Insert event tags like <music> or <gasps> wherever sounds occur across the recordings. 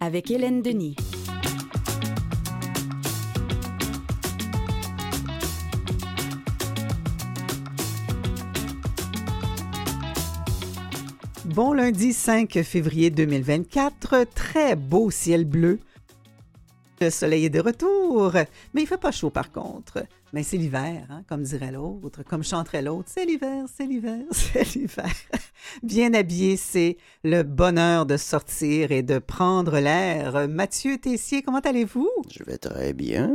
avec Hélène Denis. Bon lundi 5 février 2024, très beau ciel bleu. Le soleil est de retour, mais il fait pas chaud par contre. Mais c'est l'hiver, hein, comme dirait l'autre, comme chanterait l'autre. C'est l'hiver, c'est l'hiver, <laughs> c'est l'hiver. Bien habillé, c'est le bonheur de sortir et de prendre l'air. Mathieu Tessier, comment allez-vous? Je vais très bien.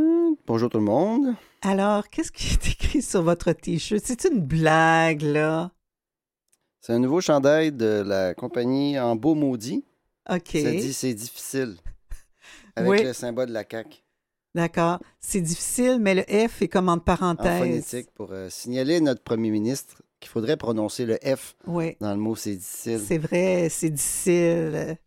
Bonjour tout le monde. Alors, qu'est-ce qui est écrit sur votre t-shirt? C'est une blague, là? C'est un nouveau chandail de la compagnie En Beau Maudit. OK. Ça dit c'est difficile. Avec Oui. le symbole de la CAQ. D'accord. C'est difficile, mais le F est comme En parenthèses. phonétique pour euh, signaler à notre premier ministre qu'il faudrait prononcer le F Oui. dans le mot c'est difficile. C'est vrai, c'est difficile.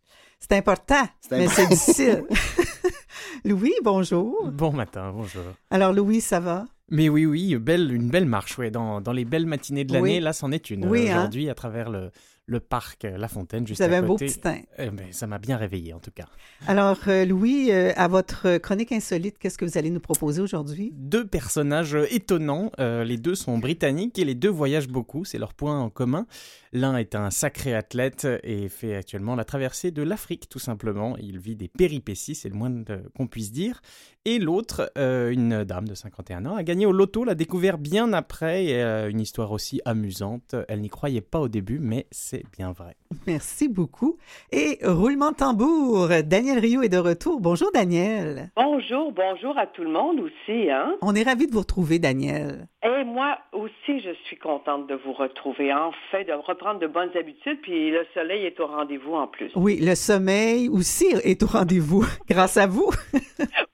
C'est important, C'est mais important. c'est difficile. <laughs> Louis, bonjour. Bon matin, bonjour. Alors, Louis, ça va? Mais oui, oui, belle, une belle marche, ouais, dans, dans les belles matinées de l'année, Oui. là, c'en est une. Oui, euh, hein? Aujourd'hui, à travers le, le parc euh, La Fontaine, juste Vous avez à un beau petit teint. Eh ben, ça m'a bien réveillé, en tout cas. Alors, euh, Louis, euh, à votre chronique insolite, qu'est-ce que vous allez nous proposer aujourd'hui? Deux personnages euh, étonnants, euh, les deux sont britanniques et les deux voyagent beaucoup, c'est leur point en commun. L'un est un sacré athlète et fait actuellement la traversée de l'Afrique, tout simplement. Il vit des péripéties, c'est le moins qu'on puisse dire. Et l'autre, euh, une dame de 51 ans, a gagné au loto, l'a découvert bien après, et euh, une histoire aussi amusante. Elle n'y croyait pas au début, mais c'est bien vrai. Merci beaucoup. Et roulement de tambour, Daniel Rio est de retour. Bonjour, Daniel. Bonjour, bonjour à tout le monde aussi. Hein? On est ravis de vous retrouver, Daniel. Et moi aussi, je suis contente de vous retrouver, enfin, de reprendre de bonnes habitudes, puis le soleil est au rendez-vous en plus. Oui, le sommeil aussi est au rendez-vous, <laughs> grâce à vous.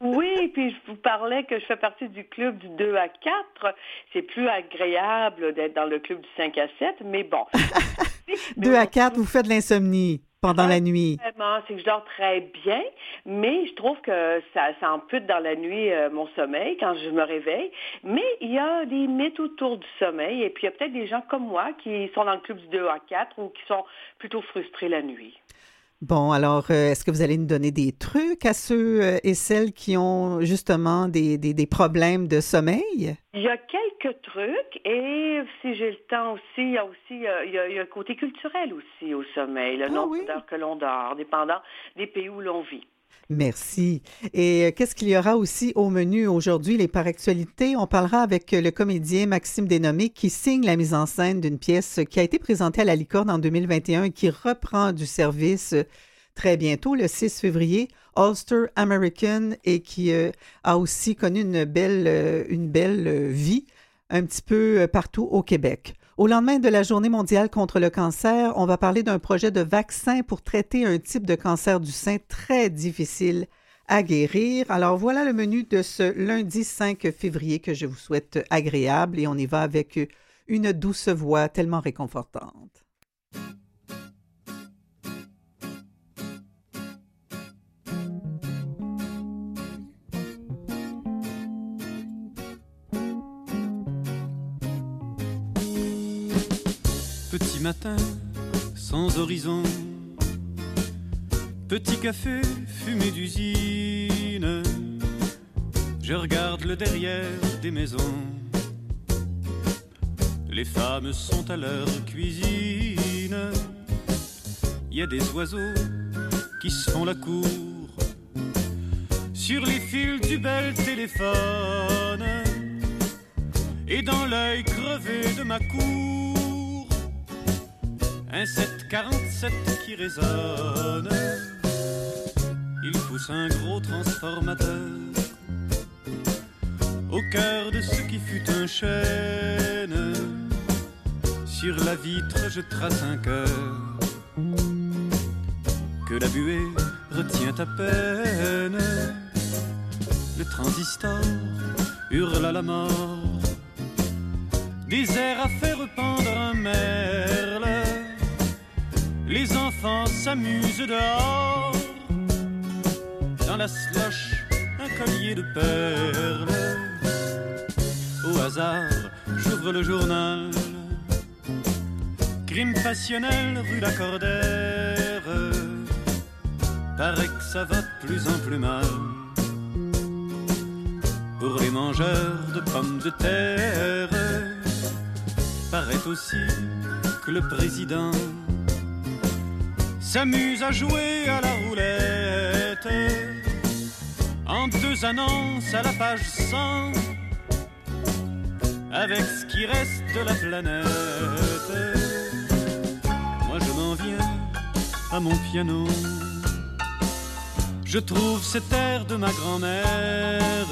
Oui, puis je vous parlais que je fais partie du club du 2 à 4. C'est plus agréable d'être dans le club du 5 à 7, mais bon. <laughs> Mais 2 à on- 4, vous faites de l'insomnie pendant la nuit? Vraiment, c'est que je dors très bien, mais je trouve que ça, ça ampute dans la nuit euh, mon sommeil quand je me réveille. Mais il y a des mythes autour du sommeil, et puis il y a peut-être des gens comme moi qui sont dans le club du 2 à 4 ou qui sont plutôt frustrés la nuit. Bon, alors, euh, est-ce que vous allez nous donner des trucs à ceux euh, et celles qui ont justement des, des, des problèmes de sommeil? Il y a quelques trucs, et si j'ai le temps aussi, il y a aussi euh, il y a, il y a un côté culturel aussi au sommeil, le Ah nombre oui? d'heures que l'on dort, dépendant des pays où l'on vit. Merci. Et euh, qu'est-ce qu'il y aura aussi au menu aujourd'hui? Les par actualité, on parlera avec euh, le comédien Maxime Dénommé qui signe la mise en scène d'une pièce qui a été présentée à la Licorne en 2021 et qui reprend du service euh, très bientôt, le 6 février, Ulster American, et qui a aussi connu une belle, une belle vie un petit peu partout au Québec. Au lendemain de la Journée mondiale contre le cancer, on va parler d'un projet de vaccin pour traiter un type de cancer du sein très difficile à guérir. Alors voilà le menu de ce lundi 5 février que je vous souhaite agréable et on y va avec une douce voix tellement réconfortante. Petit matin, sans horizon. Petit café fumé d'usine. Je regarde le derrière des maisons. Les femmes sont à leur cuisine. Il y a des oiseaux qui se font la cour. Sur les fils du bel téléphone. Et dans l'œil crevé de ma cour un 747 qui résonne. Il pousse un gros transformateur au cœur de ce qui fut un chêne. Sur la vitre, je trace un cœur que la buée retient à peine. Le transistor hurle à la mort. Des airs à faire pendre un merle. Les enfants s'amusent dehors. Dans la slush, un collier de perles. Au hasard, j'ouvre le journal. Crime passionnel rue Lacordaire. paraît que ça va de plus en plus mal. Pour les mangeurs de pommes de terre, paraît aussi que le président s'amuse à jouer à la roulette. En deux annonces à la page 100, avec ce qui reste de la planète. Moi je m'en viens à mon piano. Je trouve cet air de ma grand-mère.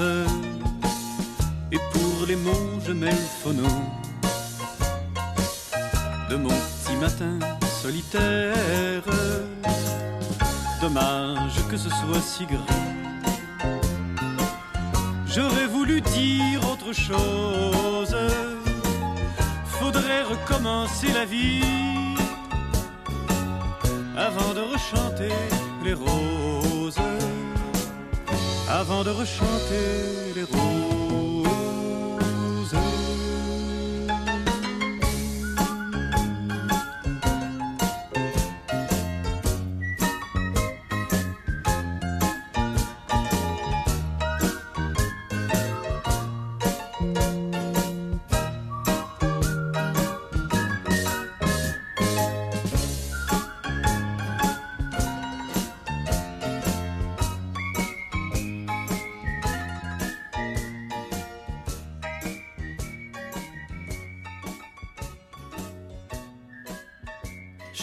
Et pour les mots, je mets le phono de mon petit matin solitaire. Dommage que ce soit si grand. J'aurais voulu dire autre chose. Faudrait recommencer la vie avant de rechanter les roses. Avant de rechanter les roses.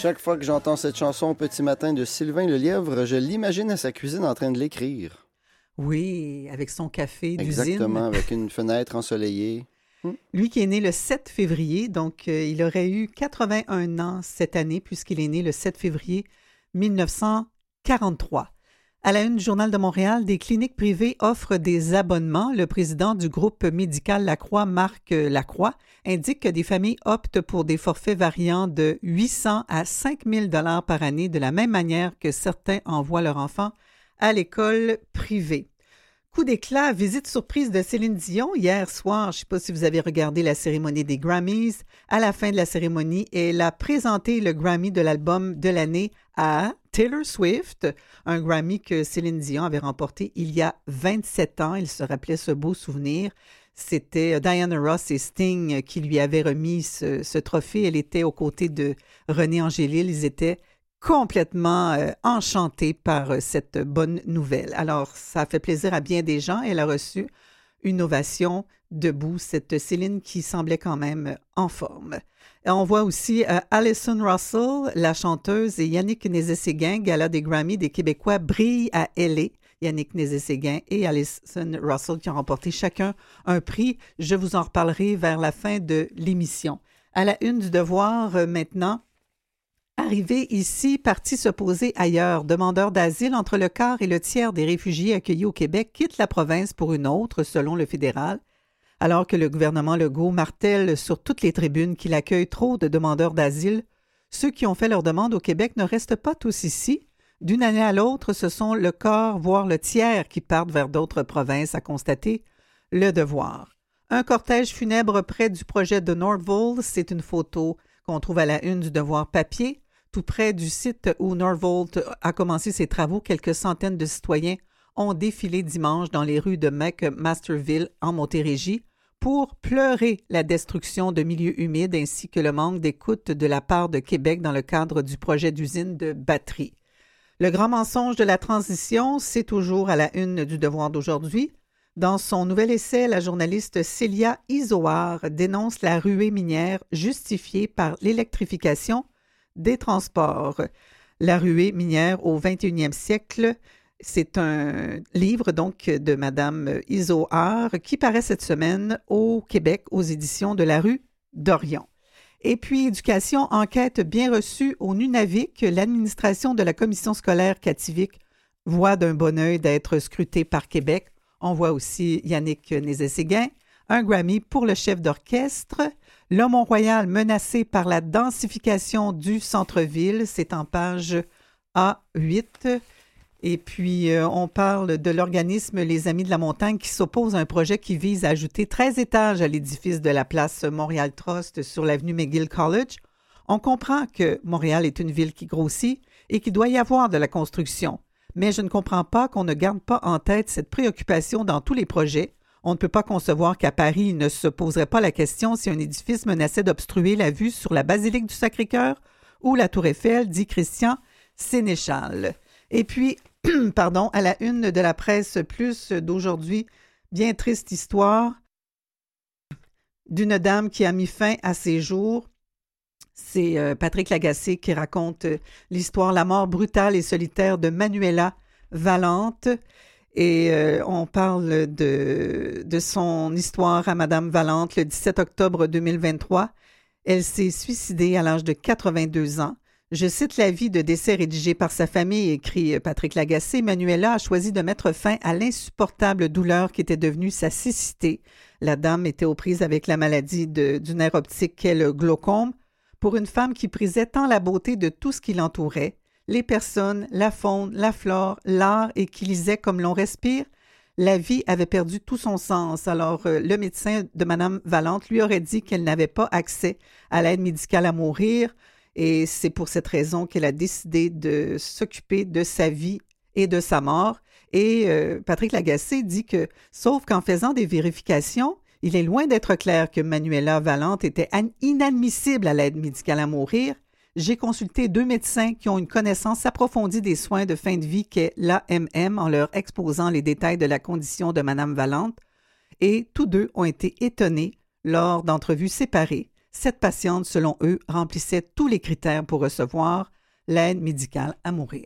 Chaque fois que j'entends cette chanson au petit matin de Sylvain Lelièvre, je l'imagine à sa cuisine en train de l'écrire. Oui, avec son café d'usine. Exactement, avec une fenêtre ensoleillée. Lui qui est né le 7 février, donc euh, il aurait eu 81 ans cette année puisqu'il est né le 7 février 1943. À la une du Journal de Montréal, des cliniques privées offrent des abonnements. Le président du groupe médical Lacroix, Marc Lacroix, indique que des familles optent pour des forfaits variant de 800 à 5000 dollars par année, de la même manière que certains envoient leurs enfants à l'école privée. Coup d'éclat, visite surprise de Céline Dion hier soir. Je ne sais pas si vous avez regardé la cérémonie des Grammys. À la fin de la cérémonie, elle a présenté le Grammy de l'album de l'année à Taylor Swift, un Grammy que Céline Dion avait remporté il y a 27 ans. Il se rappelait ce beau souvenir. C'était Diana Ross et Sting qui lui avaient remis ce, trophée. Elle était aux côtés de René Angélil. Ils étaient complètement euh, enchantés par euh, cette bonne nouvelle. Alors, ça fait plaisir à bien des gens. Elle a reçu une ovation debout, cette Céline qui semblait quand même en forme. on voit aussi euh, Alison Russell, la chanteuse, et Yannick Nézé-Séguin, gala des Grammy des Québécois, brillent à L.A. Yannick Nézé-Séguin et Alison Russell qui ont remporté chacun un prix. Je vous en reparlerai vers la fin de l'émission. À la une du devoir euh, maintenant, Arrivé ici, parti se poser ailleurs, demandeurs d'asile entre le quart et le tiers des réfugiés accueillis au Québec quittent la province pour une autre, selon le fédéral, alors que le gouvernement Legault martèle sur toutes les tribunes qu'il accueille trop de demandeurs d'asile. Ceux qui ont fait leur demande au Québec ne restent pas tous ici. D'une année à l'autre, ce sont le quart, voire le tiers qui partent vers d'autres provinces, à constater le devoir. Un cortège funèbre près du projet de Nordvold, c'est une photo qu'on trouve à la une du devoir papier. Tout près du site où Norvolt a commencé ses travaux, quelques centaines de citoyens ont défilé dimanche dans les rues de McMasterville en Montérégie pour pleurer la destruction de milieux humides ainsi que le manque d'écoute de la part de Québec dans le cadre du projet d'usine de batterie. Le grand mensonge de la transition, c'est toujours à la une du devoir d'aujourd'hui. Dans son nouvel essai, la journaliste Célia Isoar dénonce la ruée minière justifiée par l'électrification des transports. La ruée minière au 21e siècle, c'est un livre donc de Madame Isoard qui paraît cette semaine au Québec aux éditions de la rue d'Orion. Et puis, éducation, enquête bien reçue au Nunavik. L'administration de la commission scolaire Cativik voit d'un bon oeil d'être scrutée par Québec. On voit aussi Yannick Nézé-Séguin, un Grammy pour le chef d'orchestre. Le Mont-Royal menacé par la densification du centre-ville, c'est en page A8. Et puis, euh, on parle de l'organisme Les Amis de la Montagne qui s'oppose à un projet qui vise à ajouter 13 étages à l'édifice de la place Montréal Trust sur l'avenue McGill College. On comprend que Montréal est une ville qui grossit et qu'il doit y avoir de la construction. mais je ne comprends pas qu'on ne garde pas en tête cette préoccupation dans tous les projets. On ne peut pas concevoir qu'à Paris, il ne se poserait pas la question si un édifice menaçait d'obstruer la vue sur la basilique du Sacré-Cœur ou la Tour Eiffel, dit Christian Sénéchal. Et puis, <clears throat> pardon, à la une de la presse plus d'aujourd'hui, bien triste histoire d'une dame qui a mis fin à ses jours. C'est euh, Patrick Lagacé qui raconte euh, l'histoire, la mort brutale et solitaire de Manuela Valente. Et euh, on parle de, de son histoire à Madame Valente le 17 octobre 2023. Elle s'est suicidée à l'âge de 82 ans. Je cite l'avis de décès rédigé par sa famille, écrit Patrick Lagacé. Manuela a choisi de mettre fin à l'insupportable douleur qui était devenue sa cécité. La dame était aux prises avec la maladie du nerf optique qu'est le glaucome. Pour une femme qui prisait tant la beauté de tout ce qui l'entourait, les personnes, la faune, la flore, l'art et qui lisait comme l'on respire, la vie avait perdu tout son sens. Alors, euh, le médecin de Madame Valente lui aurait dit qu'elle n'avait pas accès à l'aide médicale à mourir, et c'est pour cette raison qu'elle a décidé de s'occuper de sa vie et de sa mort. Et euh, Patrick Lagacé dit que, sauf qu'en faisant des vérifications, il est loin d'être clair que Manuela Valente était inadmissible à l'aide médicale à mourir j'ai consulté deux médecins qui ont une connaissance approfondie des soins de fin de vie qu'est l'AMM en leur exposant les détails de la condition de Madame Valente et tous deux ont été étonnés lors d'entrevues séparées. Cette patiente, selon eux, remplissait tous les critères pour recevoir l'aide médicale à mourir.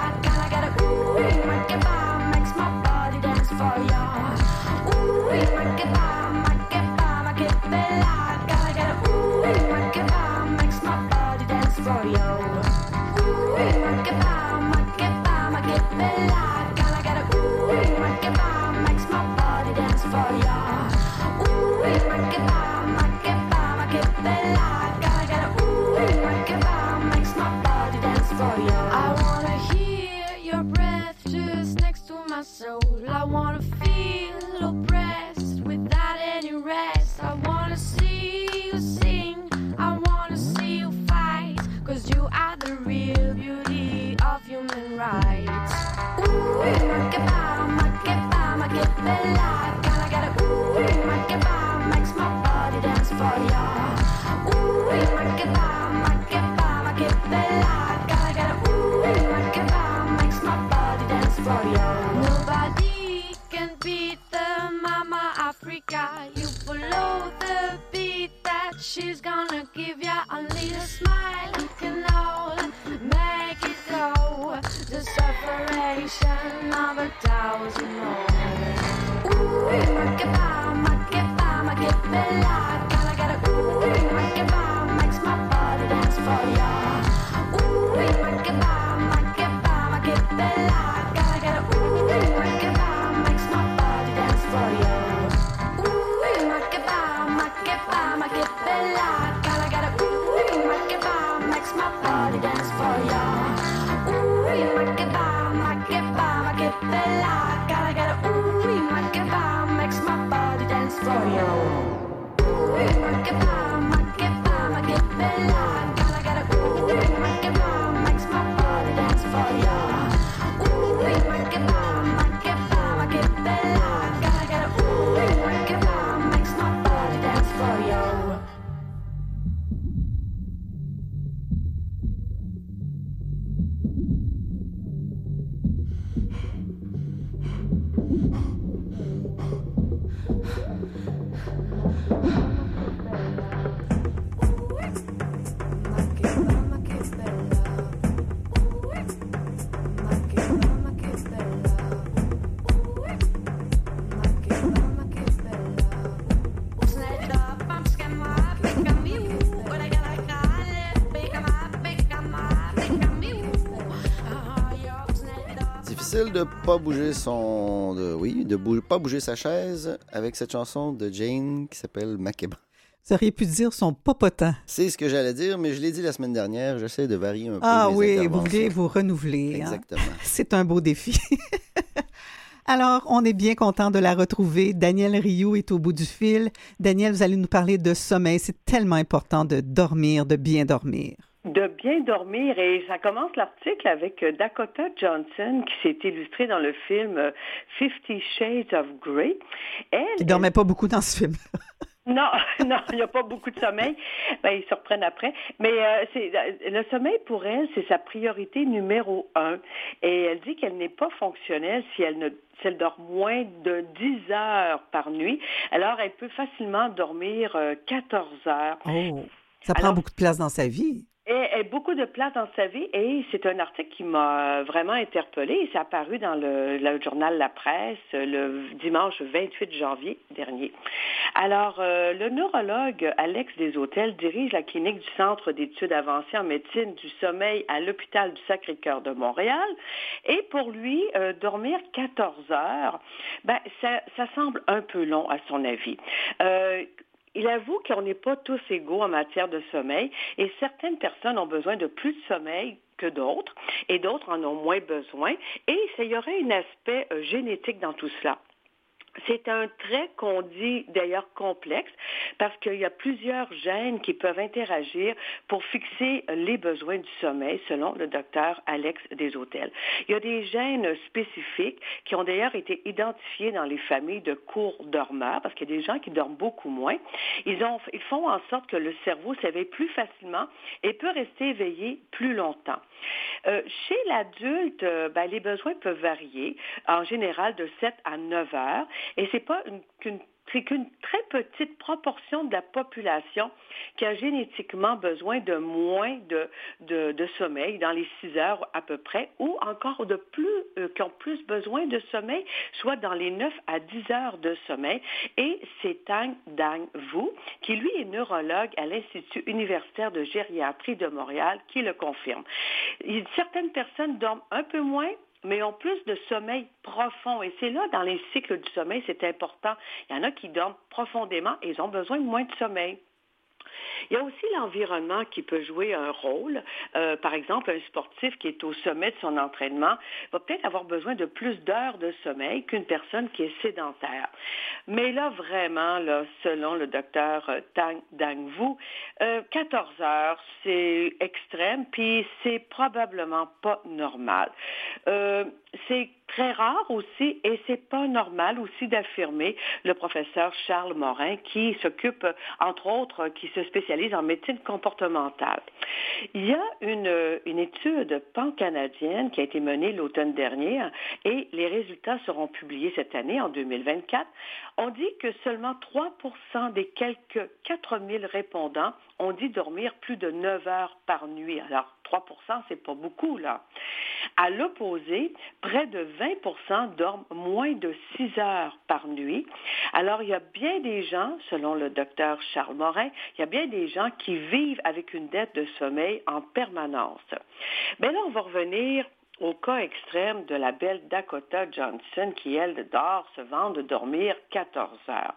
pas bouger son. De, oui, de pas bouger sa chaise avec cette chanson de Jane qui s'appelle Makeba. Vous auriez pu dire son popotin. C'est ce que j'allais dire, mais je l'ai dit la semaine dernière. J'essaie de varier un peu. Ah mes oui, vous voulez vous renouveler. hein. Exactement. <laughs> C'est un beau défi. <laughs> Alors, on est bien content de la retrouver. Daniel Rioux est au bout du fil. Daniel, vous allez nous parler de sommeil. C'est tellement important de dormir, de bien dormir. De bien dormir. Et ça commence l'article avec euh, Dakota Johnson qui s'est illustrée dans le film euh, Fifty Shades of Grey. Elle, Il dormait pas beaucoup dans ce film. <laughs> Non, <laughs> non, il n'y a pas beaucoup de sommeil. Ben, ils se reprennent après. Mais euh, c'est le sommeil pour elle, c'est sa priorité numéro un. Et elle dit qu'elle n'est pas fonctionnelle si elle ne si elle dort moins de 10 heures par nuit. Alors, elle peut facilement dormir euh, 14 heures. Oh, ça prend Alors- beaucoup de place dans sa vie. Et, et beaucoup de place dans sa vie. Et c'est un article qui m'a vraiment interpellée. C'est apparu dans le, journal La Presse le dimanche 28 janvier dernier. Alors, euh, le neurologue Alex Deshôtels dirige la clinique du Centre d'études avancées en médecine du sommeil à l'hôpital du Sacré-Cœur de Montréal. Et pour lui, euh, dormir 14 heures, ben, ça, ça semble un peu long à son avis. Euh, il avoue qu'on n'est pas tous égaux en matière de sommeil et certaines personnes ont besoin de plus de sommeil que d'autres et d'autres en ont moins besoin et il y aurait un aspect euh, génétique dans tout cela. C'est un trait qu'on dit d'ailleurs complexe parce qu'il y a plusieurs gènes qui peuvent interagir pour fixer les besoins du sommeil selon le docteur Alex Deshôtels. Il y a des gènes spécifiques qui ont d'ailleurs été identifiés dans les familles de courts dormeurs parce qu'il y a des gens qui dorment beaucoup moins. Ils, ont, ils font en sorte que le cerveau s'éveille plus facilement et peut rester éveillé plus longtemps. Euh, chez l'adulte, euh, ben, les besoins peuvent varier, en général de 7 à 9 heures, et c'est pas une- qu'une c'est qu'une très petite proportion de la population qui a génétiquement besoin de moins de, sommeil, dans les 6 heures à peu près, ou encore de plus, euh, qui ont plus besoin de sommeil, soit dans les 9 à 10 heures de sommeil. Et c'est Tang Dang Vu, qui lui est neurologue à l'Institut universitaire de gériatrie de Montréal, qui le confirme. Certaines personnes dorment un peu moins, mais ont plus de sommeil profond. Et c'est là, dans les cycles du sommeil, c'est important. Il y en a qui dorment profondément et ils ont besoin de moins de sommeil. Il y a aussi l'environnement qui peut jouer un rôle. Euh, par exemple, un sportif qui est au sommet de son entraînement va peut-être avoir besoin de plus d'heures de sommeil qu'une personne qui est sédentaire. Mais là, vraiment, là, selon le docteur euh, Tang Dang Vu, euh, 14 heures, c'est extrême, puis c'est probablement pas normal. Euh, c'est très rare aussi, et c'est pas normal aussi d'affirmer le professeur Charles Morin, qui s'occupe, entre autres, qui se spécialise en médecine comportementale. Il y a une, une étude pan-canadienne qui a été menée l'automne dernier, et les résultats seront publiés cette année, en 2024. On dit que seulement 3% des quelques 4000 répondants ont dit dormir plus de 9 heures par nuit. Alors, 3% c'est pas beaucoup, là. À l'opposé, près de 20% dorment moins de 6 heures par nuit. Alors, il y a bien des gens, selon le docteur Charles Morin, il y a bien des gens qui vivent avec une dette de sommeil en permanence. Mais là, on va revenir au cas extrême de la belle Dakota Johnson qui, elle, dort, se vend de dormir 14 heures.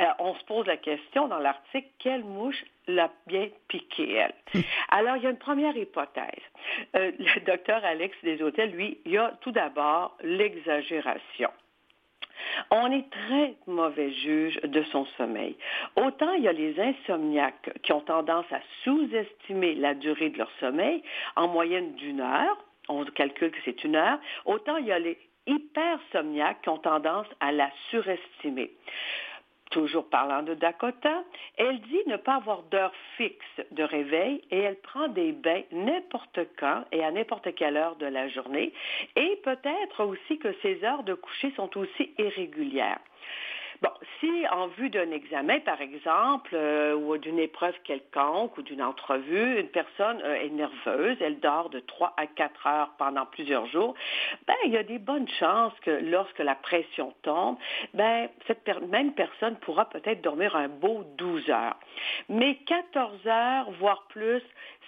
Euh, on se pose la question dans l'article, quelle mouche l'a bien piqué, elle? Alors, il y a une première hypothèse. Euh, le <laughs> docteur Alex Deshôtels, lui, il y a tout d'abord l'exagération. On est très mauvais juge de son sommeil. Autant il y a les insomniaques qui ont tendance à sous-estimer la durée de leur sommeil, en moyenne d'une heure, on calcule que c'est une heure, autant il y a les hypersomniaques qui ont tendance à la surestimer. Toujours parlant de Dakota, elle dit ne pas avoir d'heure fixe de réveil et elle prend des bains n'importe quand et à n'importe quelle heure de la journée et peut-être aussi que ses heures de coucher sont aussi irrégulières. Bon, si en vue d'un examen, par exemple, euh, ou d'une épreuve quelconque ou d'une entrevue, une personne euh, est nerveuse, elle dort de 3 à 4 heures pendant plusieurs jours, ben, il y a des bonnes chances que lorsque la pression tombe, ben, cette même personne pourra peut-être dormir un beau 12 heures. Mais 14 heures, voire plus,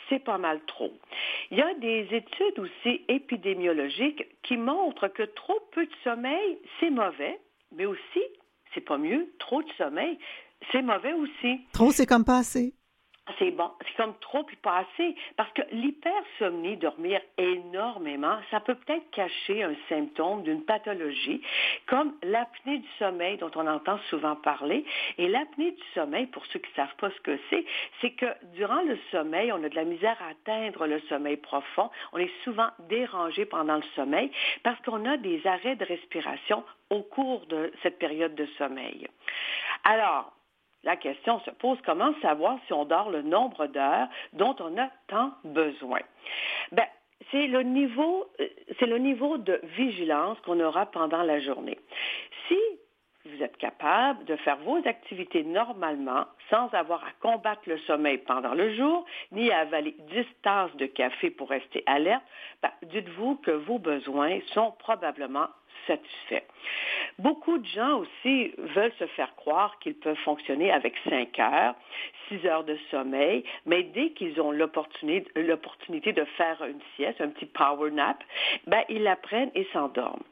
c'est pas mal trop. Il y a des études aussi épidémiologiques qui montrent que trop peu de sommeil, c'est mauvais, mais aussi, c'est pas mieux, trop de sommeil, c'est mauvais aussi. Trop, c'est comme pas assez c'est bon, c'est comme trop puis pas assez. Parce que l'hypersomnie, dormir énormément, ça peut peut-être cacher un symptôme d'une pathologie, comme l'apnée du sommeil dont on entend souvent parler. Et l'apnée du sommeil, pour ceux qui ne savent pas ce que c'est, c'est que durant le sommeil, on a de la misère à atteindre le sommeil profond. On est souvent dérangé pendant le sommeil parce qu'on a des arrêts de respiration au cours de cette période de sommeil. Alors, la question se pose comment savoir si on dort le nombre d'heures dont on a tant besoin? Ben, c'est le niveau, euh, c'est le niveau de vigilance qu'on aura pendant la journée. Si vous êtes capable de faire vos activités normalement sans avoir à combattre le sommeil pendant le jour, ni à avaler 10 tasses de café pour rester alerte, ben, dites-vous que vos besoins sont probablement satisfaits. Beaucoup de gens aussi veulent se faire croire qu'ils peuvent fonctionner avec 5 heures, 6 heures de sommeil, mais dès qu'ils ont l'opportunité de faire une sieste, un petit power nap, ben, ils la prennent et s'endorment.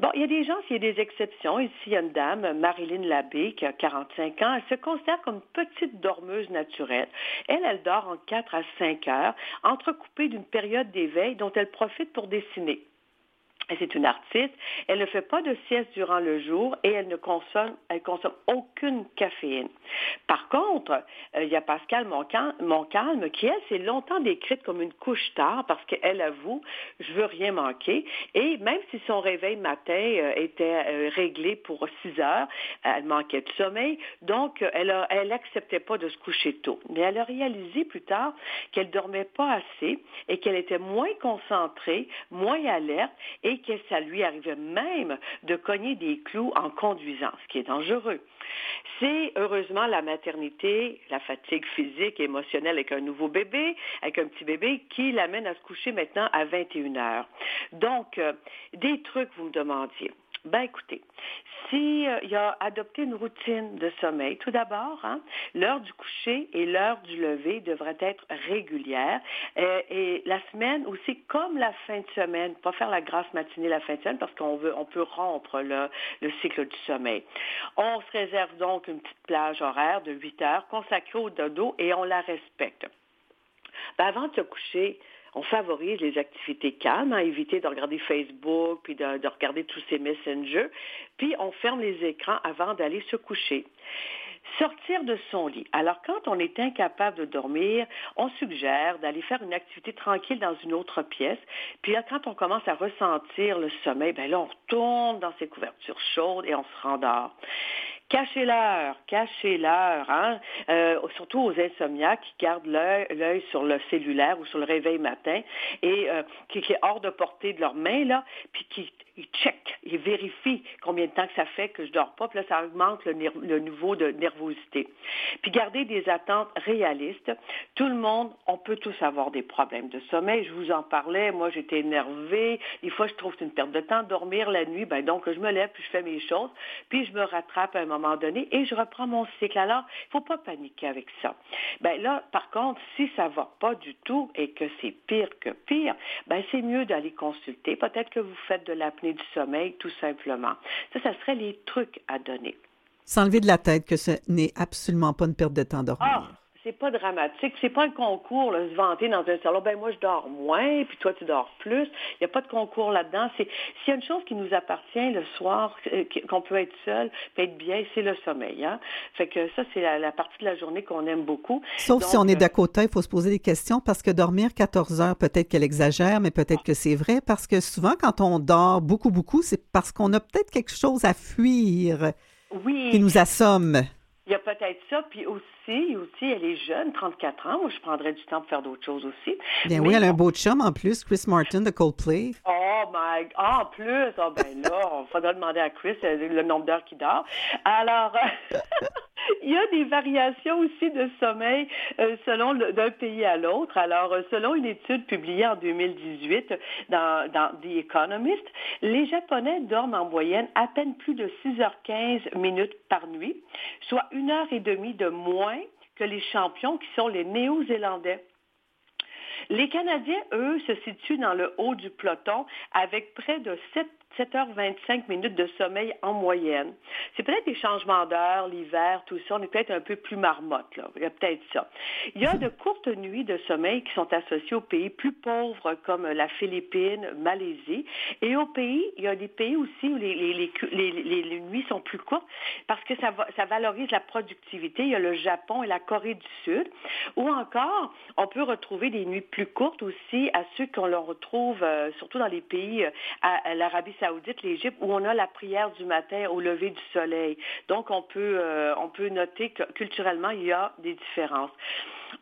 Bon, il y a des gens, il y a des exceptions. Ici, il y a une dame, Marilyn Labbé, qui a 45 ans. Elle se considère comme petite dormeuse naturelle. Elle, elle dort en 4 à 5 heures, entrecoupée d'une période d'éveil dont elle profite pour dessiner c'est une artiste. Elle ne fait pas de sieste durant le jour et elle ne consomme, elle aucune caféine. Par contre, euh, il y a Pascal Moncalme qui, elle, s'est longtemps décrite comme une couche tard parce qu'elle avoue, je veux rien manquer. Et même si son réveil matin euh, était euh, réglé pour 6 heures, elle manquait de sommeil. Donc, elle, elle acceptait pas de se coucher tôt. Mais elle a réalisé plus tard qu'elle dormait pas assez et qu'elle était moins concentrée, moins alerte et que ça lui arrivait même de cogner des clous en conduisant, ce qui est dangereux. C'est heureusement la maternité, la fatigue physique et émotionnelle avec un nouveau bébé, avec un petit bébé, qui l'amène à se coucher maintenant à 21 heures. Donc, euh, des trucs, vous me demandiez. Ben écoutez, s'il euh, y a adopté une routine de sommeil, tout d'abord, hein, l'heure du coucher et l'heure du lever devraient être régulières. Euh, et la semaine aussi, comme la fin de semaine, pas faire la grasse matinée la fin de semaine parce qu'on veut, on peut rompre le, le cycle du sommeil. On se réserve donc une petite plage horaire de 8 heures consacrée au dodo et on la respecte. Ben, avant de se coucher, on favorise les activités calmes, à hein, éviter de regarder Facebook, puis de, de regarder tous ces messengers, puis on ferme les écrans avant d'aller se coucher. Sortir de son lit. Alors, quand on est incapable de dormir, on suggère d'aller faire une activité tranquille dans une autre pièce. Puis là, quand on commence à ressentir le sommeil, ben là, on retourne dans ses couvertures chaudes et on se rendort. Cachez l'heure, cachez l'heure, hein? Euh, surtout aux insomniaques qui gardent l'œil sur le cellulaire ou sur le réveil matin et euh, qui, qui, est hors de portée de leurs mains, là, puis qui ils checkent, ils vérifient combien de temps que ça fait que je dors pas, puis là, ça augmente le, niveau de nervosité. Puis garder des attentes réalistes. Tout le monde, on peut tous avoir des problèmes de sommeil. Je vous en parlais, moi j'étais énervée. Des fois, je trouve que c'est une perte de temps. Dormir la nuit, ben donc je me lève, puis je fais mes choses, puis je me rattrape à un moment donné et je reprends mon cycle. Alors, il faut pas paniquer avec ça. Ben là, par contre, si ça va pas du tout et que c'est pire que pire, ben c'est mieux d'aller consulter. Peut-être que vous faites de du sommeil, tout simplement. Ça, ça serait les trucs à donner. S'enlever de la tête que ce n'est absolument pas une perte de temps dormir. Ah, c'est pas dramatique. C'est pas un concours, là, se vanter dans un salon. Ben moi, je dors moins, puis toi, tu dors plus. Il n'y a pas de concours là-dedans. C'est s'il y a une chose qui nous appartient le soir, euh, qu'on peut être seul, peut être bien, c'est le sommeil. Hein? Fait que ça, c'est la, partie de la journée qu'on aime beaucoup. Sauf si on est d'à côté, il faut se poser des questions parce que dormir 14 heures, peut-être qu'elle exagère, mais peut-être que c'est vrai parce que souvent, quand on dort beaucoup, beaucoup, c'est parce qu'on a peut-être quelque chose à fuir oui. qui nous assomme. Y a peut-être ça. Puis aussi, aussi, elle est jeune, 34 ans. Moi, je prendrais du temps pour faire d'autres choses aussi. Bien oui, elle a un beau chum en plus, Chris Martin de Coldplay. Oh my ah, en plus, oh ben là, il faudra demander à Chris euh, le nombre d'heures qu'il dort. Alors, <laughs> il y a des variations aussi de sommeil euh, selon d'un pays à l'autre. Alors, euh, selon une étude publiée en 2018 dans, dans The Economist, les Japonais dorment en moyenne à peine plus de 6h15 minutes par nuit, soit une heure et demie de moins que les champions qui sont les Néo-Zélandais. Les Canadiens, eux, se situent dans le haut du peloton avec près de 7 7h25 minutes de sommeil en moyenne. C'est peut-être des changements d'heure, l'hiver, tout ça. On est peut-être un peu plus marmotte, là. Il y a peut-être ça. Il y a de courtes nuits de sommeil qui sont associées aux pays plus pauvres comme la Philippine, Malaisie. Et aux pays, il y a des pays aussi où les, nuits sont plus courtes parce que ça, valorise la productivité. Il y a le Japon et la Corée du Sud. Ou encore, on peut retrouver des nuits plus courtes aussi à ceux qu'on retrouve, euh, surtout dans les pays, euh, à, l'Arabie Saoudite l'Égypte, où on a la prière du matin au lever du soleil. Donc, on peut, euh, on peut noter que culturellement, il y a des différences.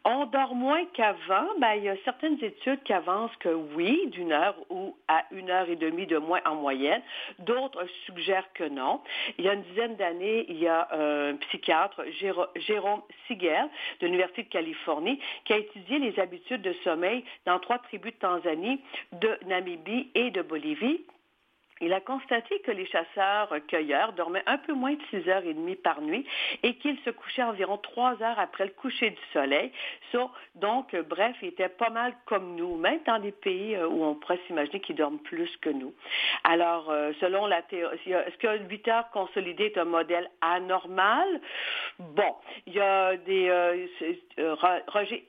On dort moins qu'avant. Ben, il y a certaines études qui avancent que oui, d'une heure ou à une heure et demie de moins en moyenne. D'autres suggèrent que non. Il y a une dizaine d'années, il y a un psychiatre, Jérôme Siger, de l'Université de Californie, qui a étudié les habitudes de sommeil dans trois tribus de Tanzanie, de Namibie et de Bolivie il a constaté que les chasseurs-cueilleurs dormaient un peu moins de 6 heures et demie par nuit et qu'ils se couchaient environ 3 heures après le coucher du soleil. donc, bref, ils étaient pas mal comme nous, même dans des pays euh, où on pourrait s'imaginer qu'ils dorment plus que nous. Alors, euh, selon la théorie, est-ce que 8 heures consolidées est un modèle anormal? Bon, il y a des... Euh, Roger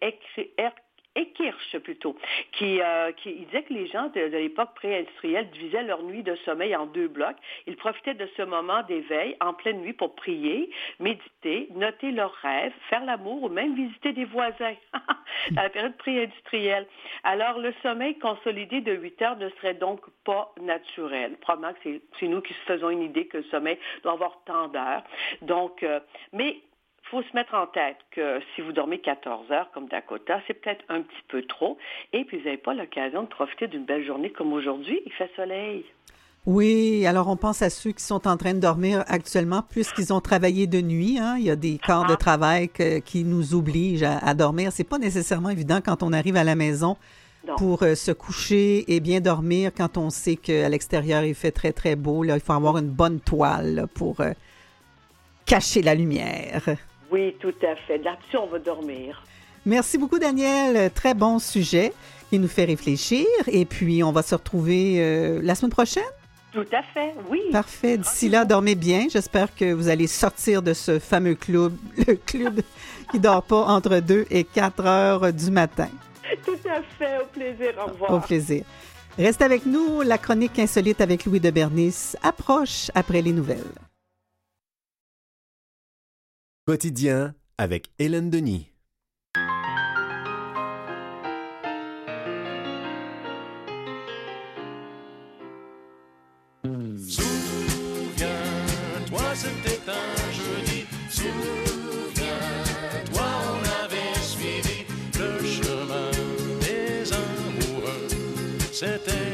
et Kirsch plutôt, qui, euh, disait que les gens de, l'époque pré-industrielle divisaient leur nuit de sommeil en deux blocs. Ils profitaient de ce moment d'éveil en pleine nuit pour prier, méditer, noter leurs rêves, faire l'amour ou même visiter des voisins <laughs> dans la période pré-industrielle. Alors, le sommeil consolidé de 8 heures ne serait donc pas naturel. Probablement que c'est nous qui faisons une idée que le sommeil doit avoir tant d'heures. Donc, euh, mais faut se mettre en tête que si vous dormez 14 heures comme Dakota, c'est peut-être un petit peu trop. Et puis, vous n'avez pas l'occasion de profiter d'une belle journée comme aujourd'hui. Il fait soleil. Oui, alors on pense à ceux qui sont en train de dormir actuellement, puisqu'ils ont travaillé de nuit. Hein. Il y a des corps de ah. travail qui nous obligent à, dormir. C'est pas nécessairement évident quand on arrive à la maison pour euh, se coucher et bien dormir quand on sait qu'à l'extérieur il fait très très beau. Là, il faut avoir une bonne toile pour euh, cacher la lumière. Oui, tout à fait. Là-dessus, on va dormir. Merci beaucoup, Daniel. Très bon sujet qui nous fait réfléchir. Et puis, on va se retrouver euh, la semaine prochaine? Tout à fait, oui. Parfait. D'ici là, dormez bien. J'espère que vous allez sortir de ce fameux club, <laughs> le club qui dort pas entre 2 et 4 heures du matin. Tout à fait. Au plaisir. Au revoir. Au plaisir. Reste avec nous. La chronique insolite avec Louis de Bernice approche après les nouvelles. Quotidien avec Hélène Denis. Souviens-toi, c'était un jeudi. Souviens-toi, on avait suivi le chemin des amoureux. C'était,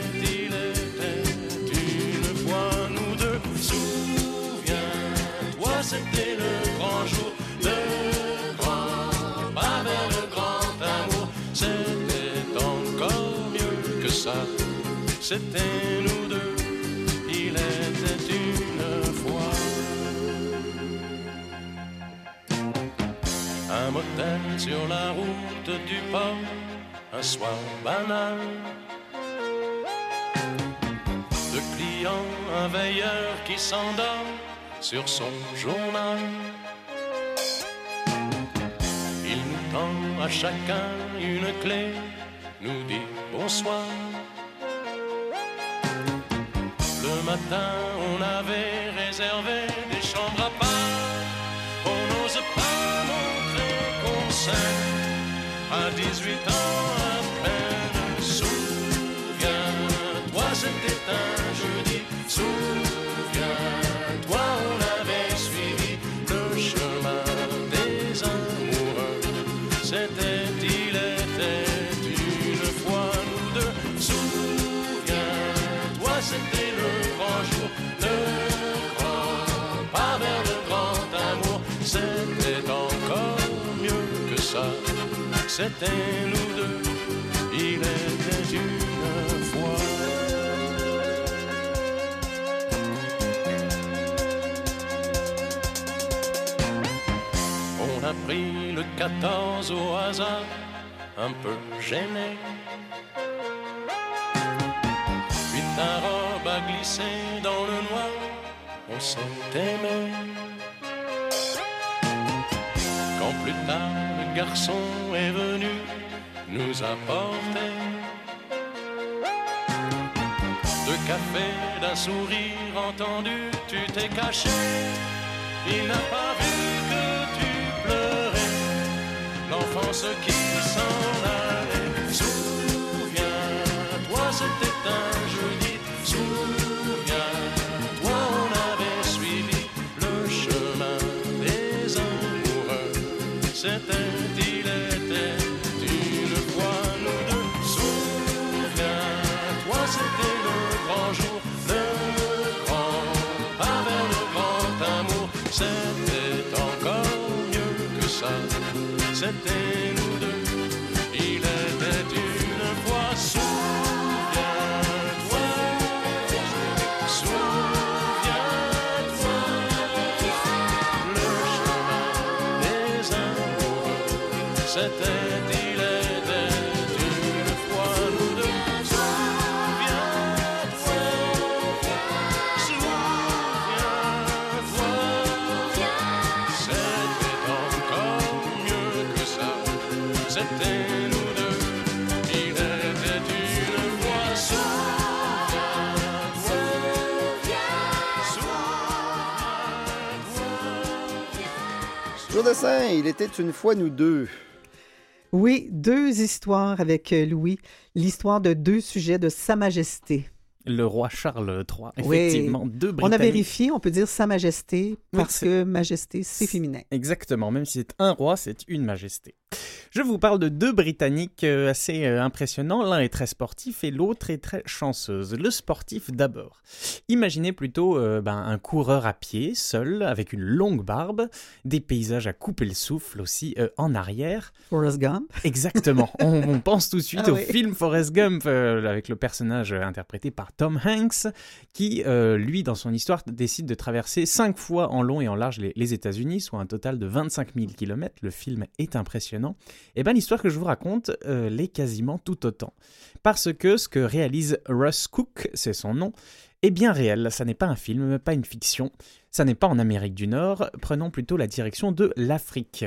c'était nous deux, il était une fois. Un motel sur la route du port, un soir banal. Deux clients, un veilleur qui s'endort sur son journal. Il nous tend à chacun une clé, nous dit bonsoir matin, on avait réservé des chambres à part. On n'ose pas montrer qu'on s'aime à 18 ans à peine. Souviens-toi, c'était un jeudi. Souviens-toi, on avait suivi le chemin des C'était, C'était nous deux, il était une fois. On a pris le 14 au hasard, un peu gêné. Puis ta robe a glissé dans le noir, on s'est aimé. Quand plus tard garçon est venu nous apporter deux cafés d'un sourire entendu, tu t'es caché. Il n'a pas vu que tu pleurais, l'enfance qui s'en allait. Souviens-toi, c'était un jeudi. Souviens-toi, on avait suivi le chemin des amoureux. C'était, C'était encore mieux que ça. C'était nous deux. Il était une fois nous deux. Oui, deux histoires avec euh, Louis. L'histoire de deux sujets de Sa Majesté. Le roi Charles III, Oui. effectivement, deux On a Britanniques. vérifié, on peut dire Sa Majesté parce que Majesté, c'est féminin. Exactement, même si c'est un roi, c'est une majesté. Je vous parle de deux Britanniques euh, assez euh, impressionnants. L'un est très sportif et l'autre est très chanceuse. Le sportif d'abord. Imaginez plutôt euh, ben, un coureur à pied, seul, avec une longue barbe, des paysages à couper le souffle aussi euh, en arrière. Forrest Gump. Exactement. on, on pense tout de <laughs> suite Ah au oui. film Forrest Gump euh, avec le personnage interprété par Tom Hanks qui, lui, dans son histoire, décide de traverser cinq fois en long et en large les, les États-Unis, soit un total de 25 000 km. Le film est impressionnant. Et bien, l'histoire que je vous raconte euh, l'est quasiment tout autant. Parce que ce que réalise Russ Cook, c'est son nom, est bien réel. Ça n'est pas un film, pas une fiction. Ça n'est pas en Amérique du Nord. Prenons plutôt la direction de l'Afrique.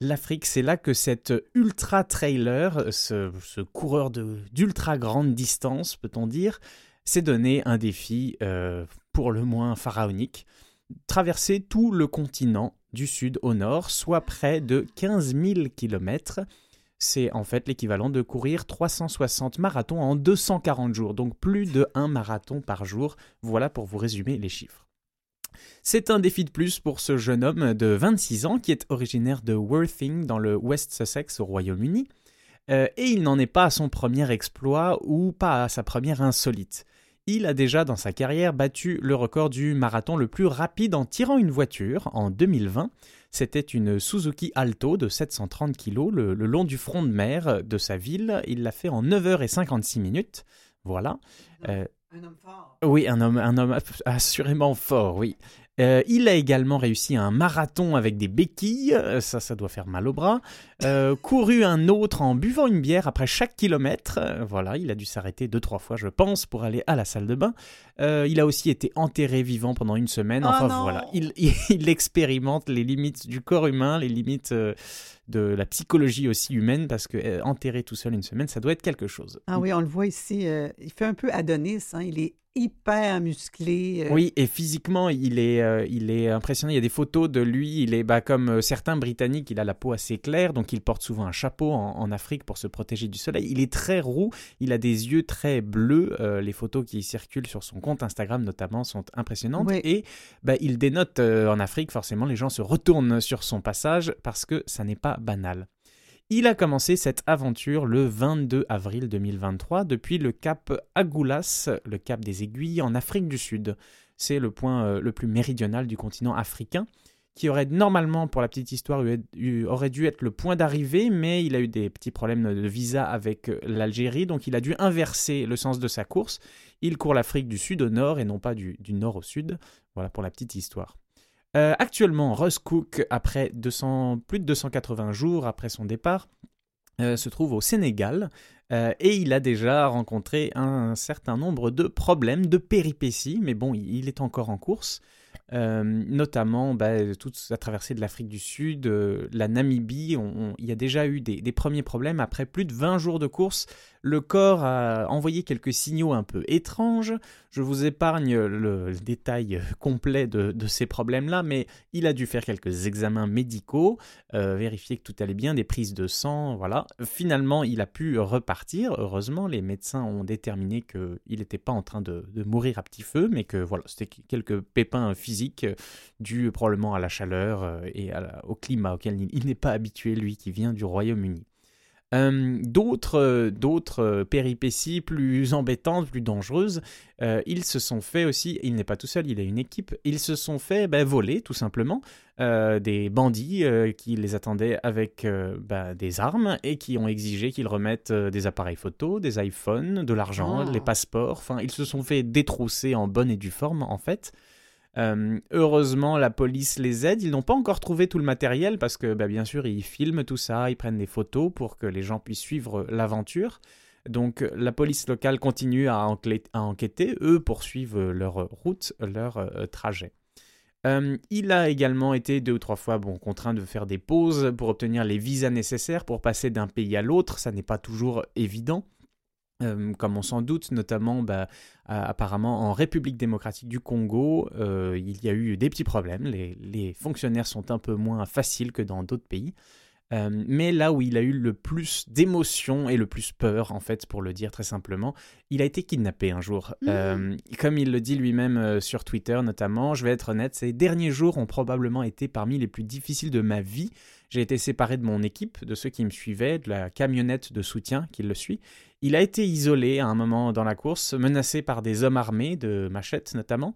L'Afrique, c'est là que cet ultra trailer, ce, coureur d'ultra grande distance, peut-on dire, s'est donné un défi euh, pour le moins pharaonique. Traverser tout le continent du sud au nord, soit près de 15 000 km. C'est en fait l'équivalent de courir 360 marathons en 240 jours, donc plus de un marathon par jour. Voilà pour vous résumer les chiffres. C'est un défi de plus pour ce jeune homme de 26 ans qui est originaire de Worthing dans le West Sussex au Royaume-Uni. Euh, et il n'en est pas à son premier exploit ou pas à sa première insolite. Il a déjà dans sa carrière battu le record du marathon le plus rapide en tirant une voiture en 2020. C'était une Suzuki Alto de 730 kg le, le long du front de mer de sa ville. Il l'a fait en 9h56 minutes. Voilà. Euh, Un homme fort. oui, un homme, un homme assurément fort, oui. Euh, il a également réussi un marathon avec des béquilles, euh, ça, ça doit faire mal au bras. Euh, <laughs> couru un autre en buvant une bière après chaque kilomètre. Euh, voilà, il a dû s'arrêter deux, trois fois, je pense, pour aller à la salle de bain. Euh, il a aussi été enterré vivant pendant une semaine. Oh Enfin voilà, il, il, <laughs> il expérimente les limites du corps humain, les limites de la psychologie aussi humaine, parce que euh, enterré tout seul une semaine, ça doit être quelque chose. Ah oui, on le voit ici. euh, il fait un peu Adonis. Hein, il est hyper musclé. euh, Oui, et physiquement, il est, euh, il est impressionnant. Il y a des photos de lui. Il est bah, comme euh, certains Britanniques, il a la peau assez claire, donc il porte souvent un chapeau en, en Afrique pour se protéger du soleil. Il est très roux, il a des yeux très bleus. Euh, les photos qui circulent sur son compte Instagram notamment sont impressionnantes. Oui. Et bah, il dénote en Afrique, forcément, les gens se retournent sur son passage parce que ça n'est pas banal. Il a commencé cette aventure le 22 avril 2023 depuis le cap Agoulas, le cap des aiguilles en Afrique du Sud. C'est le point euh, le plus méridional du continent africain qui aurait normalement, pour la petite histoire, aurait dû être le point d'arrivée, mais il a eu des petits problèmes de visa avec euh, l'Algérie, donc il a dû inverser le sens de sa course. Il court l'Afrique du sud au nord et non pas du, nord au sud. Voilà pour la petite histoire. Euh, actuellement, Russ Cook, après 200, plus de 280 jours après son départ, euh, se trouve au Sénégal et il a déjà rencontré un certain nombre de problèmes, de péripéties, mais bon, il est encore en course. Euh, notamment bah, toute la traversée de l'Afrique du Sud, euh, la Namibie. il y a déjà eu des, premiers problèmes. Après plus de 20 jours de course, le corps a envoyé quelques signaux un peu étranges. Je vous épargne le, détail complet de, ces problèmes-là, mais il a dû faire quelques examens médicaux, euh, vérifier que tout allait bien, des prises de sang, voilà. Finalement, il a pu repartir. Heureusement, les médecins ont déterminé qu'il n'était pas en train de, mourir à petit feu, mais que voilà, c'était quelques pépins physiques dus probablement à la chaleur euh, et au climat auquel il n'est pas habitué, lui qui vient du Royaume-Uni. Euh, d'autres, euh, d'autres euh, péripéties plus embêtantes, plus dangereuses, ils se sont fait aussi, il n'est pas tout seul, il a une équipe, ils se sont fait ben, voler tout simplement des bandits qui les attendaient avec ben, des armes et qui ont exigé qu'ils remettent des appareils photo, des iPhones, de l'argent, Ah. les passeports, enfin ils se sont fait détrousser en bonne et due forme en fait. Euh, heureusement, la police les aide. Ils n'ont pas encore trouvé tout le matériel parce que, bah, bien sûr, ils filment tout ça, ils prennent des photos pour que les gens puissent suivre l'aventure. Donc, la police locale continue à, enquêter. Eux poursuivent leur route, leur euh, trajet. Euh, il a également été deux ou trois fois bon, contraint de faire des pauses pour obtenir les visas nécessaires pour passer d'un pays à l'autre. Ça n'est pas toujours évident. Euh, comme on s'en doute, notamment bah, apparemment en République démocratique du Congo, euh, il y a eu des petits problèmes. Les, fonctionnaires sont un peu moins faciles que dans d'autres pays. Euh, mais là où il a eu le plus d'émotions et le plus peur, en fait, pour le dire très simplement, il a été kidnappé un jour. Mmh. comme il le dit lui-même sur Twitter notamment, je vais être honnête, ces derniers jours ont probablement été parmi les plus difficiles de ma vie. J'ai été séparé de mon équipe, de ceux qui me suivaient, de la camionnette de soutien qui le suit. Il a été isolé à un moment dans la course, menacé par des hommes armés, de machettes notamment.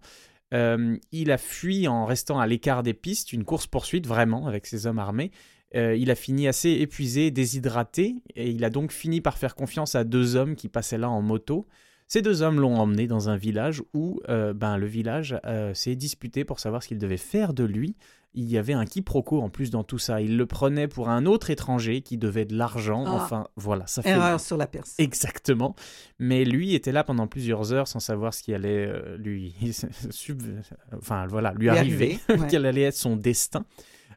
Euh, il a fui en restant à l'écart des pistes, une course-poursuite vraiment avec ces hommes armés. Euh, il a fini assez épuisé, déshydraté, et il a donc fini par faire confiance à deux hommes qui passaient là en moto. Ces deux hommes l'ont emmené dans un village où euh, ben, le village s'est disputé pour savoir ce qu'il devait faire de lui il y avait un quiproquo en plus dans tout ça. Il le prenait pour un autre étranger qui devait de l'argent. Ah. Enfin, voilà, ça fait. Erreur sur la perse. Exactement. Mais lui était là pendant plusieurs heures sans savoir ce qui allait euh, lui, <laughs> enfin voilà, lui, Lui arriver, arriver, <laughs> ouais. quel allait être son destin.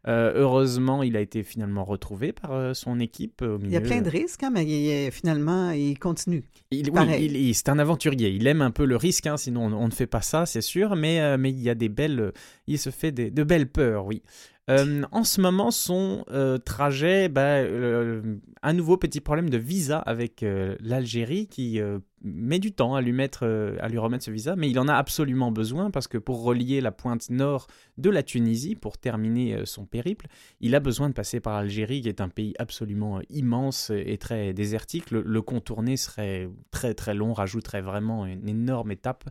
Euh, heureusement, il a été finalement retrouvé par euh, son équipe au milieu. Il y a plein de risques, hein, mais il- finalement, il continue. Il, Pareil. c'est un aventurier. Il aime un peu le risque, hein, sinon on, on ne fait pas ça, c'est sûr. Mais, euh, mais il y a des belles, il se fait des- de belles peurs, oui. Euh, en ce moment, son euh, trajet, bah, euh, un nouveau petit problème de visa avec l'Algérie qui met du temps à lui, mettre, à lui remettre ce visa, mais il en a absolument besoin parce que pour relier la pointe nord de la Tunisie, pour terminer son périple, il a besoin de passer par l'Algérie, qui est un pays absolument immense et très désertique. Le, le contourner serait très très long, rajouterait vraiment une énorme étape.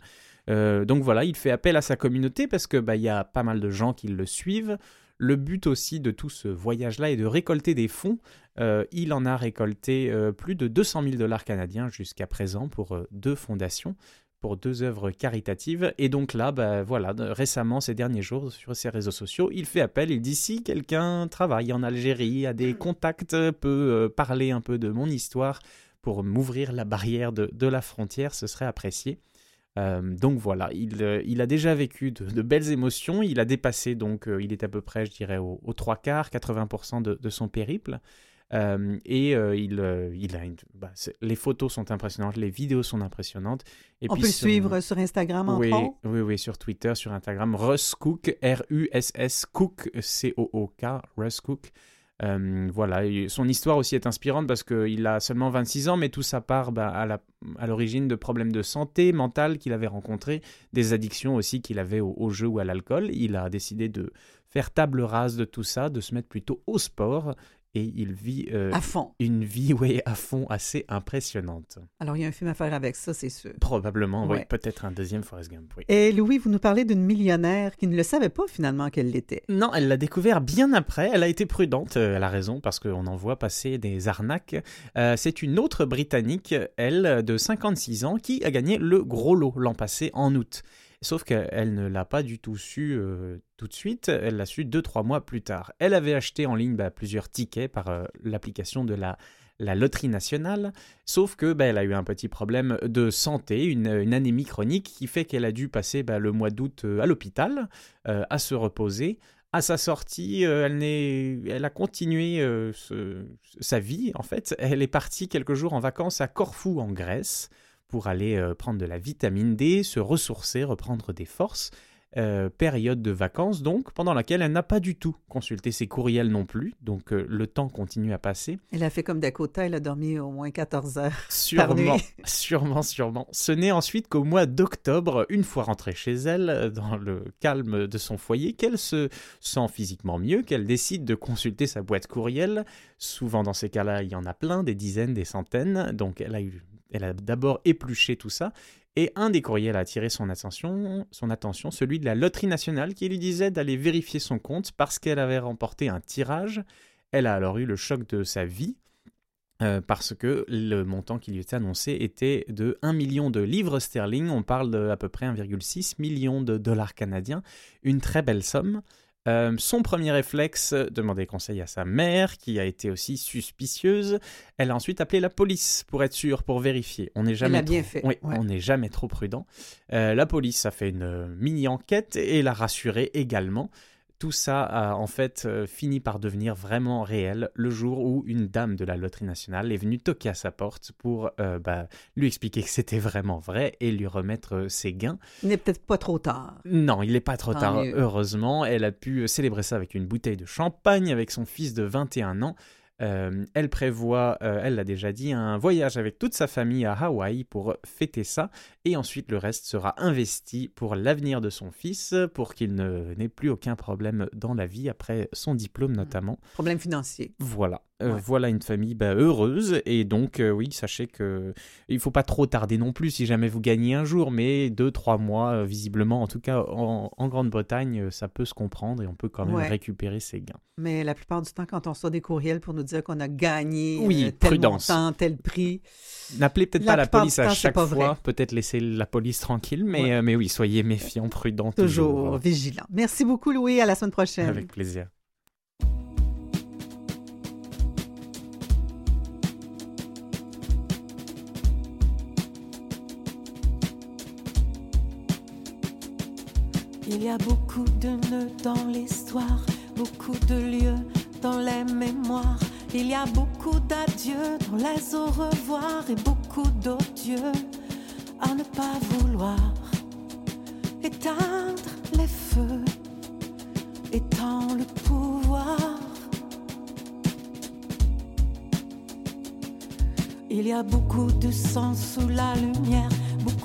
Euh, donc voilà, il fait appel à sa communauté parce que bah, il y a pas mal de gens qui le suivent. Le but aussi de tout ce voyage-là est de récolter des fonds. Euh, il en a récolté euh, plus de 200 000 dollars canadiens jusqu'à présent pour deux fondations, pour deux œuvres caritatives. Et donc là, bah, voilà, récemment, ces derniers jours, sur ses réseaux sociaux, il fait appel. Il dit si quelqu'un travaille en Algérie, a des contacts, peut parler un peu de mon histoire pour m'ouvrir la barrière de, de la frontière, ce serait apprécié. Euh, donc voilà, il, euh, il a déjà vécu de, de belles émotions, il a dépassé, donc euh, il est à peu près, je dirais, aux au trois quarts, 80% de, de son périple. Euh, et il, il a une- bah, les photos sont impressionnantes, les vidéos sont impressionnantes. Et On puis peut le son- suivre sur Instagram, entre oui, oui, oui, sur Twitter, sur Instagram, Russ Cook, R-U-S-S Cook, C-O-O-K, Russ Cook. Euh, voilà, son histoire aussi est inspirante parce qu'il a seulement 26 ans, mais tout ça part bah, à l'origine de problèmes de santé mentale qu'il avait rencontrés, des addictions aussi qu'il avait au jeu ou à l'alcool. Il a décidé de faire table rase de tout ça, de se mettre plutôt au sport. Et il vit euh, À fond. une vie <laughs> ouais, à fond assez impressionnante. Alors, il y a un film à faire avec ça, c'est sûr. Probablement, oui, Ouais. peut-être un deuxième Forrest Gump. Oui. Et Louis, vous nous parlez d'une millionnaire qui ne le savait pas finalement qu'elle l'était. Non, elle l'a découvert bien après. Elle a été prudente, euh, elle a raison, parce qu'on en voit passer des arnaques. Euh, c'est une autre Britannique, elle, de 56 ans, qui a gagné le gros lot l'an passé, en août. Sauf qu'elle ne l'a pas du tout su euh, tout de suite, elle l'a su deux, trois mois plus tard. Elle avait acheté en ligne bah, plusieurs tickets par euh, l'application de la, la loterie nationale, sauf que bah, elle a eu un petit problème de santé, une, une anémie chronique qui fait qu'elle a dû passer bah, le mois d'août euh, à l'hôpital, euh, à se reposer. À sa sortie, euh, elle, elle a continué euh, sa vie, en fait. Elle est partie quelques jours en vacances à Corfou, en Grèce, pour aller euh, prendre de la vitamine D, se ressourcer, reprendre des forces. Euh, période de vacances, donc, pendant laquelle elle n'a pas du tout consulté ses courriels non plus. Donc, euh, le temps continue à passer. Elle a fait comme Dakota, elle a dormi au moins 14 heures. Sûrement, nuit. <laughs> sûrement, sûrement. Ce n'est ensuite qu'au mois d'octobre, une fois rentrée chez elle, dans le calme de son foyer, qu'elle se sent physiquement mieux, qu'elle décide de consulter sa boîte courriel. Souvent, dans ces cas-là, il y en a plein, des dizaines, des centaines. Donc, elle a, eu, elle a d'abord épluché tout ça. Et un des courriels a attiré son attention, son attention, celui de la Loterie nationale, qui lui disait d'aller vérifier son compte parce qu'elle avait remporté un tirage. Elle a alors eu le choc de sa vie. euh, parce que le montant qui lui était annoncé était de 1 million de livres sterling, on parle de à peu près 1,6 million de dollars canadiens, une très belle somme. Euh, son premier réflexe, demander conseil à sa mère, qui a été aussi suspicieuse. Elle a ensuite appelé la police pour être sûre, pour vérifier. On n'est jamais trop- Oui, ouais. on n'est jamais trop prudent. Euh, la police a fait une euh, mini enquête et l'a rassurée également. Tout ça a en fait euh, fini par devenir vraiment réel le jour où une dame de la loterie nationale est venue toquer à sa porte pour euh, bah, lui expliquer que c'était vraiment vrai et lui remettre euh, ses gains. Il n'est peut-être pas trop tard. Non, il n'est pas trop Tant tard, mieux. heureusement. Elle a pu célébrer ça avec une bouteille de champagne avec son fils de 21 ans. Euh, elle prévoit, euh, elle l'a déjà dit, un voyage avec toute sa famille à Hawaï pour fêter ça. Et ensuite, le reste sera investi pour l'avenir de son fils, pour qu'il n'ait plus aucun problème dans la vie, après son diplôme notamment. Problème financier. Voilà. Euh, Ouais. Voilà une famille bah, heureuse. Et donc, euh, oui, sachez que il faut pas trop tarder non plus si jamais vous gagnez un jour, mais deux, trois mois, euh, visiblement, en tout cas en, en Grande-Bretagne, ça peut se comprendre et on peut quand même Ouais. récupérer ses gains. Mais la plupart du temps, quand on reçoit des courriels pour nous dire qu'on a gagné Oui, tel prudence. montant, tel prix, N'appelez peut-être pas la police à chaque fois, peut-être laisser la police tranquille, mais, Ouais. mais oui, soyez méfiants, prudents toujours toujours. vigilant. Merci beaucoup, Louis. À la semaine prochaine. Avec plaisir. Il y a beaucoup de nœuds dans l'histoire, beaucoup de lieux dans les mémoires. Il y a beaucoup d'adieux dans les au revoir et beaucoup d'odieux à ne pas vouloir éteindre les feux, étant le pouvoir. Il y a beaucoup de sang sous la lumière,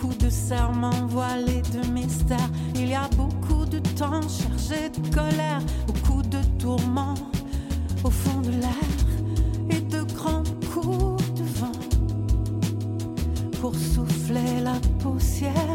beaucoup de serments voilés de mystère. Il y a beaucoup de temps chargé de colère, beaucoup de tourments au fond de l'air et de grands coups de vent pour souffler la poussière.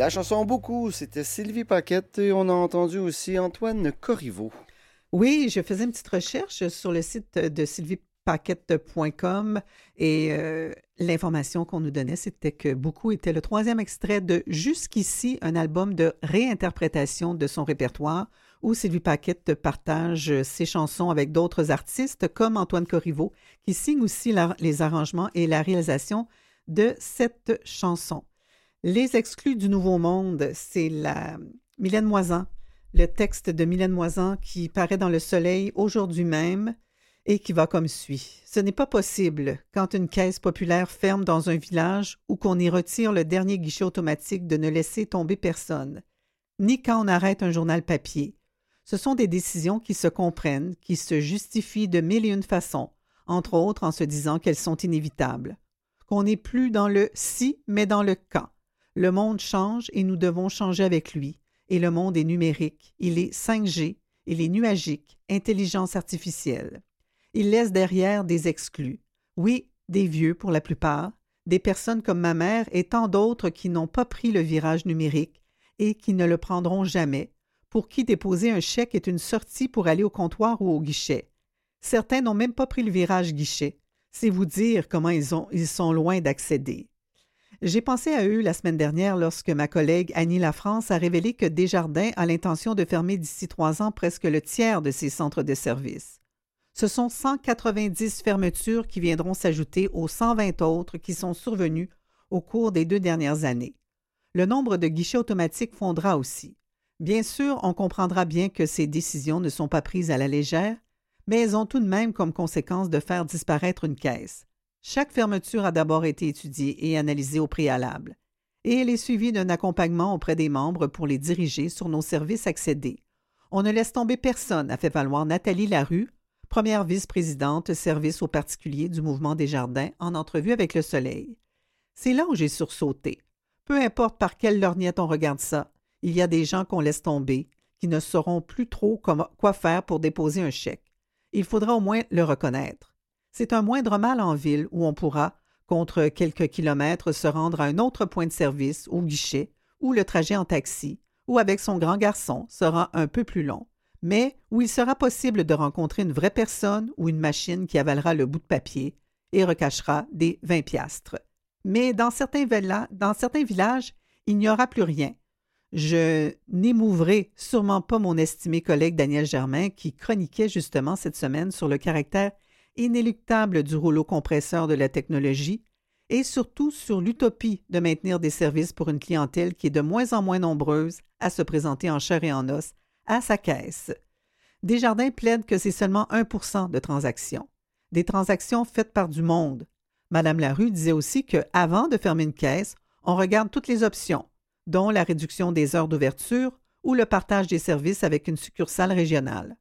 La chanson Beaucoup, c'était Sylvie Paquette et on a entendu aussi Antoine Corriveau. Oui, je faisais une petite recherche sur le site de sylviepaquette.com et euh, l'information qu'on nous donnait, c'était que Beaucoup était le troisième extrait de Jusqu'ici, un album de réinterprétation de son répertoire où Sylvie Paquette partage ses chansons avec d'autres artistes comme Antoine Corriveau qui signe aussi les arrangements et la réalisation de cette chanson. Les exclus du Nouveau Monde, c'est la Mylène Moisan, le texte de Mylène Moisan qui paraît dans Le Soleil aujourd'hui même et qui va comme suit. Ce n'est pas possible quand une caisse populaire ferme dans un village ou qu'on y retire le dernier guichet automatique de ne laisser tomber personne, ni quand on arrête un journal papier. Ce sont des décisions qui se comprennent, qui se justifient de mille et une façons, entre autres en se disant qu'elles sont inévitables. Qu'on n'est plus dans le si, mais dans le quand. Le monde change et nous devons changer avec lui. Et le monde est numérique, il est 5G, il est nuagique, intelligence artificielle. Il laisse derrière des exclus. Oui, des vieux pour la plupart, des personnes comme ma mère et tant d'autres qui n'ont pas pris le virage numérique et qui ne le prendront jamais, pour qui déposer un chèque est une sortie pour aller au comptoir ou au guichet. Certains n'ont même pas pris le virage guichet. C'est vous dire comment ils, ils sont loin d'accéder. J'ai pensé à eux la semaine dernière lorsque ma collègue Annie Lafrance a révélé que Desjardins a l'intention de fermer d'ici trois ans presque le tiers de ses centres de service. Ce sont 190 fermetures qui viendront s'ajouter aux 120 autres qui sont survenues au cours des deux dernières années. Le nombre de guichets automatiques fondra aussi. Bien sûr, on comprendra bien que ces décisions ne sont pas prises à la légère, mais elles ont tout de même comme conséquence de faire disparaître une caisse. Chaque fermeture a d'abord été étudiée et analysée au préalable, et elle est suivie d'un accompagnement auprès des membres pour les diriger sur nos services accédés. On ne laisse tomber personne, a fait valoir Nathalie Larue, première vice-présidente service aux particuliers du mouvement des jardins, en entrevue avec Le Soleil. C'est là où j'ai sursauté. Peu importe par quelle lorgnette on regarde ça, il y a des gens qu'on laisse tomber, qui ne sauront plus trop quoi faire pour déposer un chèque. Il faudra au moins le reconnaître. C'est un moindre mal en ville où on pourra, contre quelques kilomètres, se rendre à un autre point de service, au guichet, où le trajet en taxi, ou avec son grand garçon, sera un peu plus long, mais où il sera possible de rencontrer une vraie personne ou une machine qui avalera le bout de papier et recachera des 20 piastres. Mais dans certains, dans certains villages, il n'y aura plus rien. Je n'émouverai sûrement pas mon estimé collègue Daniel Germain qui chroniquait justement cette semaine sur le caractère inéluctable du rouleau compresseur de la technologie et surtout sur l'utopie de maintenir des services pour une clientèle qui est de moins en moins nombreuse à se présenter en chair et en os à sa caisse. Desjardins plaide que c'est seulement 1% de transactions. Des transactions faites par du monde. Madame Larue disait aussi que, avant de fermer une caisse, on regarde toutes les options, dont la réduction des heures d'ouverture ou le partage des services avec une succursale régionale.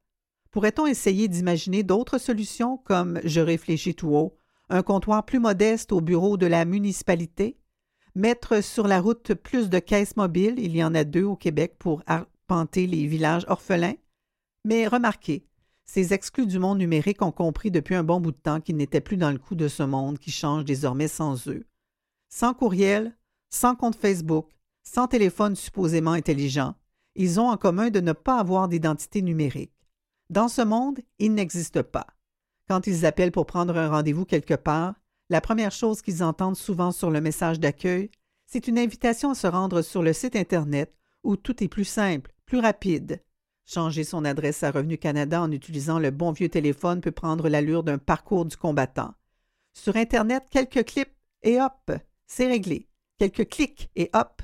Pourrait-on essayer d'imaginer d'autres solutions comme, je réfléchis tout haut, un comptoir plus modeste au bureau de la municipalité? Mettre sur la route plus de caisses mobiles, il y en a deux au Québec pour arpenter les villages orphelins? Mais remarquez, ces exclus du monde numérique ont compris depuis un bon bout de temps qu'ils n'étaient plus dans le coup de ce monde qui change désormais sans eux. Sans courriel, sans compte Facebook, sans téléphone supposément intelligent, Ils ont en commun de ne pas avoir d'identité numérique. Dans ce monde, ils n'existent pas. Quand ils appellent pour prendre un rendez-vous quelque part, la première chose qu'ils entendent souvent sur le message d'accueil, c'est une invitation à se rendre sur le site Internet où tout est plus simple, plus rapide. Changer son adresse à Revenu Canada en utilisant le bon vieux téléphone peut prendre l'allure d'un parcours du combattant. Sur Internet, quelques clips et hop, c'est réglé. Quelques clics et hop.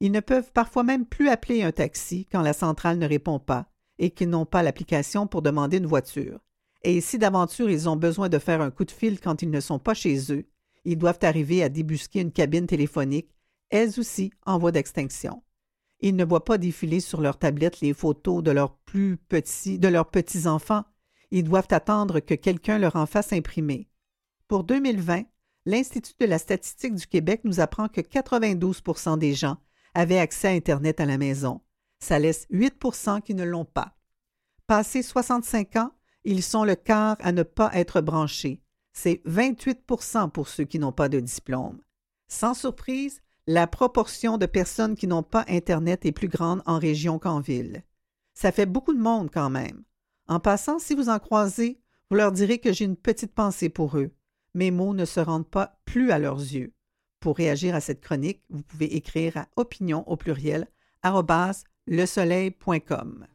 Ils ne peuvent parfois même plus appeler un taxi quand la centrale ne répond pas et qu'ils n'ont pas l'application pour demander une voiture. Et si d'aventure ils ont besoin de faire un coup de fil quand ils ne sont pas chez eux, ils doivent arriver à débusquer une cabine téléphonique, elles aussi en voie d'extinction. Ils ne voient pas défiler sur leur tablette les photos de leurs plus petits, de leurs petits-enfants. Ils doivent attendre que quelqu'un leur en fasse imprimer. Pour 2020, l'Institut de la statistique du Québec nous apprend que 92 des gens avaient accès à Internet à la maison. Ça laisse 8% qui ne l'ont pas. Passé 65 ans, ils sont le quart à ne pas être branchés. C'est 28% pour ceux qui n'ont pas de diplôme. Sans surprise, la proportion de personnes qui n'ont pas Internet est plus grande en région qu'en ville. Ça fait beaucoup de monde quand même. En passant, si vous en croisez, vous leur direz que j'ai une petite pensée pour eux. Mes mots ne se rendent pas plus à leurs yeux. Pour réagir à cette chronique, vous pouvez écrire à opinion au pluriel lesoleil.com.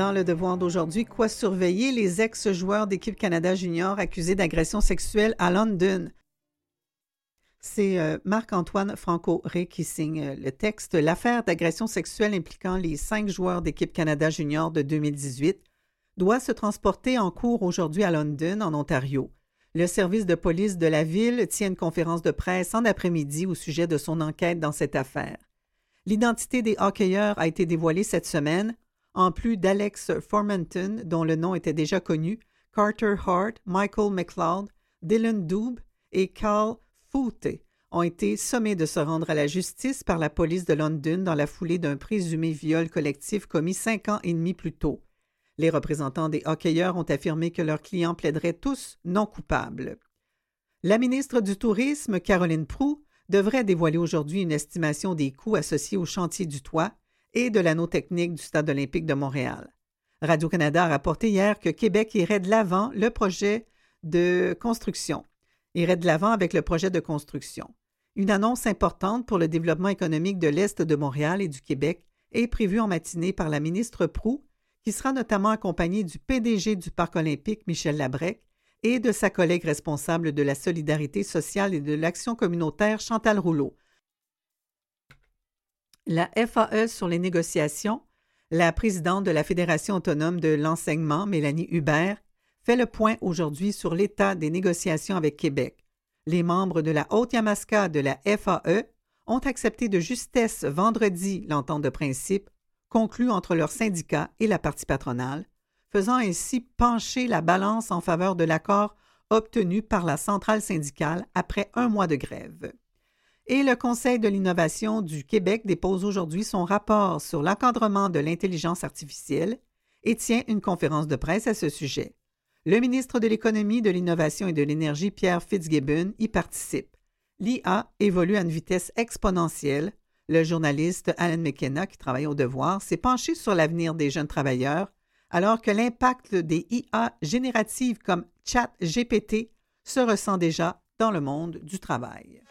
Dans le devoir d'aujourd'hui, quoi surveiller les ex-joueurs d'équipe Canada Junior accusés d'agression sexuelle à London? C'est euh, Marc-Antoine Franco-Ré qui signe euh, le texte. L'affaire d'agression sexuelle impliquant les cinq joueurs d'équipe Canada Junior de 2018 doit se transporter en cours aujourd'hui à London, en Ontario. Le service de police de la ville tient une conférence de presse en après-midi au sujet de son enquête dans cette affaire. L'identité des hockeyeurs a été dévoilée cette semaine en plus d'Alex Formanton, dont le nom était déjà connu, Carter Hart, Michael McLeod, Dylan Doob et Carl Foote ont été sommés de se rendre à la justice par la police de London dans la foulée d'un présumé viol collectif commis cinq ans et demi plus tôt. Les représentants des hockeyeurs ont affirmé que leurs clients plaideraient tous non coupables. La ministre du Tourisme, Caroline Proux, devrait dévoiler aujourd'hui une estimation des coûts associés au chantier du toit et de l'anneau technique du Stade olympique de Montréal. Radio-Canada a rapporté hier que Québec irait de l'avant le projet de construction, irait de l'avant avec le projet de construction. Une annonce importante pour le développement économique de l'Est de Montréal et du Québec est prévue en matinée par la ministre Prou, qui sera notamment accompagnée du PDG du Parc olympique, Michel Labrec, et de sa collègue responsable de la solidarité sociale et de l'action communautaire, Chantal Rouleau, la FAE sur les négociations, la présidente de la Fédération autonome de l'enseignement, Mélanie Hubert, fait le point aujourd'hui sur l'état des négociations avec Québec. Les membres de la Haute-Yamaska de la FAE ont accepté de justesse vendredi l'entente de principe conclue entre leurs syndicats et la partie patronale, faisant ainsi pencher la balance en faveur de l'accord obtenu par la centrale syndicale après un mois de grève. Et le Conseil de l'innovation du Québec dépose aujourd'hui son rapport sur l'encadrement de l'intelligence artificielle et tient une conférence de presse à ce sujet. Le ministre de l'Économie, de l'Innovation et de l'Énergie, Pierre Fitzgibbon, y participe. L'IA évolue à une vitesse exponentielle. Le journaliste Alan McKenna, qui travaille au devoir, s'est penché sur l'avenir des jeunes travailleurs, alors que l'impact des IA génératives comme ChatGPT se ressent déjà dans le monde du travail.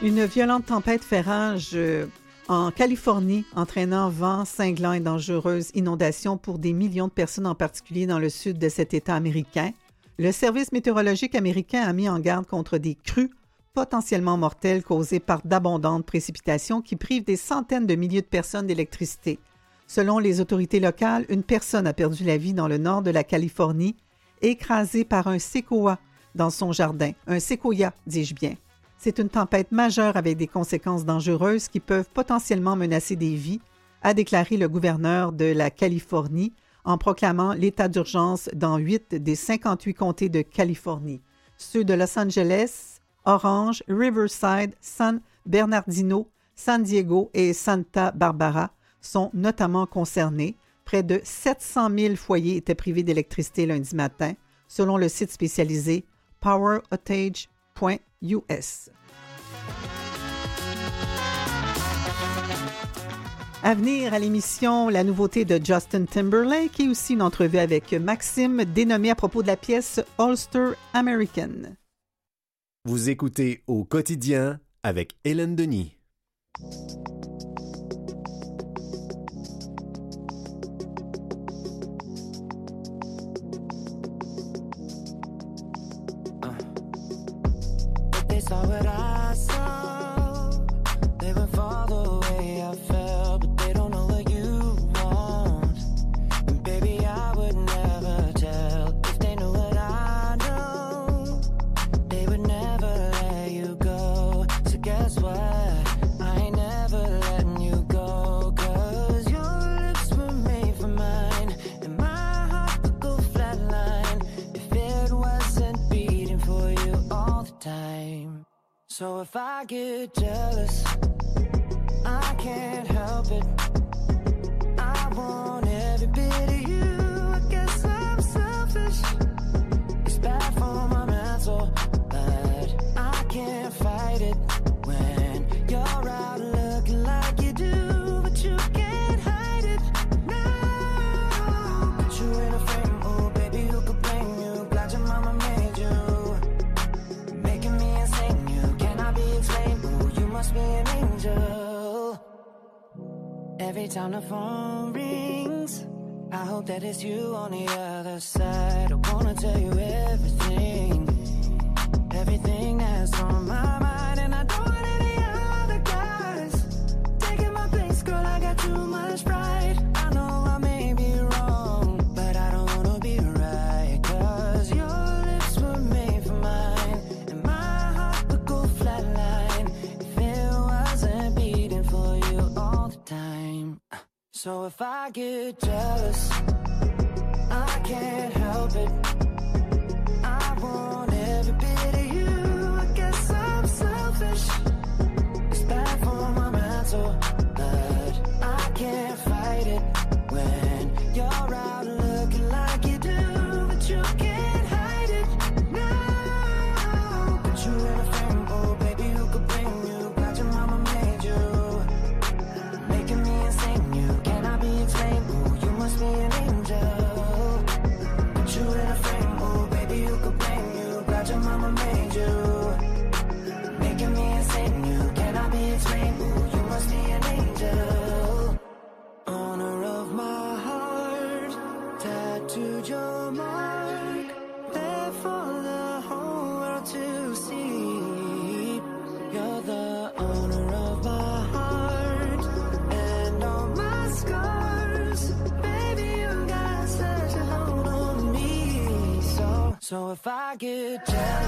Une violente tempête fait rage euh, en Californie, entraînant vent cinglant et dangereuses inondations pour des millions de personnes, en particulier dans le sud de cet État américain. Le service météorologique américain a mis en garde contre des crues potentiellement mortelle causée par d'abondantes précipitations qui privent des centaines de milliers de personnes d'électricité. Selon les autorités locales, une personne a perdu la vie dans le nord de la Californie, écrasée par un séquoia dans son jardin. Un séquoia, dis-je bien. C'est une tempête majeure avec des conséquences dangereuses qui peuvent potentiellement menacer des vies, a déclaré le gouverneur de la Californie en proclamant l'état d'urgence dans huit des 58 comtés de Californie, ceux de Los Angeles, Orange, Riverside, San Bernardino, San Diego et Santa Barbara sont notamment concernés. Près de 700 000 foyers étaient privés d'électricité lundi matin, selon le site spécialisé poweroutage.us. À venir à l'émission, la nouveauté de Justin Timberlake et aussi une entrevue avec Maxime dénommé à propos de la pièce Ulster American. Vous écoutez au quotidien avec Hélène Denis. So if I get jealous, I can't help it. Every time the phone rings, I hope that it's you on the other side. I wanna tell you everything, everything that's on my mind, So if I get jealous, I can't help it. I want every bit of you. I guess I'm selfish. So, if I get jealous,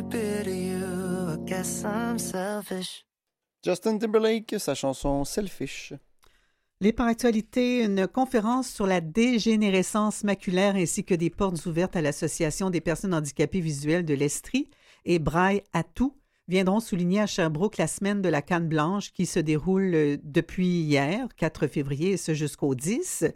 want every bit of you. I guess I'm selfish. Justin Timberlake, sa chanson Selfish. Les par actualité, une conférence sur la dégénérescence maculaire ainsi que des portes ouvertes à l'Association des personnes handicapées visuelles de l'Estrie et Braille à tout viendront souligner à Sherbrooke la semaine de la canne blanche qui se déroule euh, depuis hier, 4 février, et ce jusqu'au 10.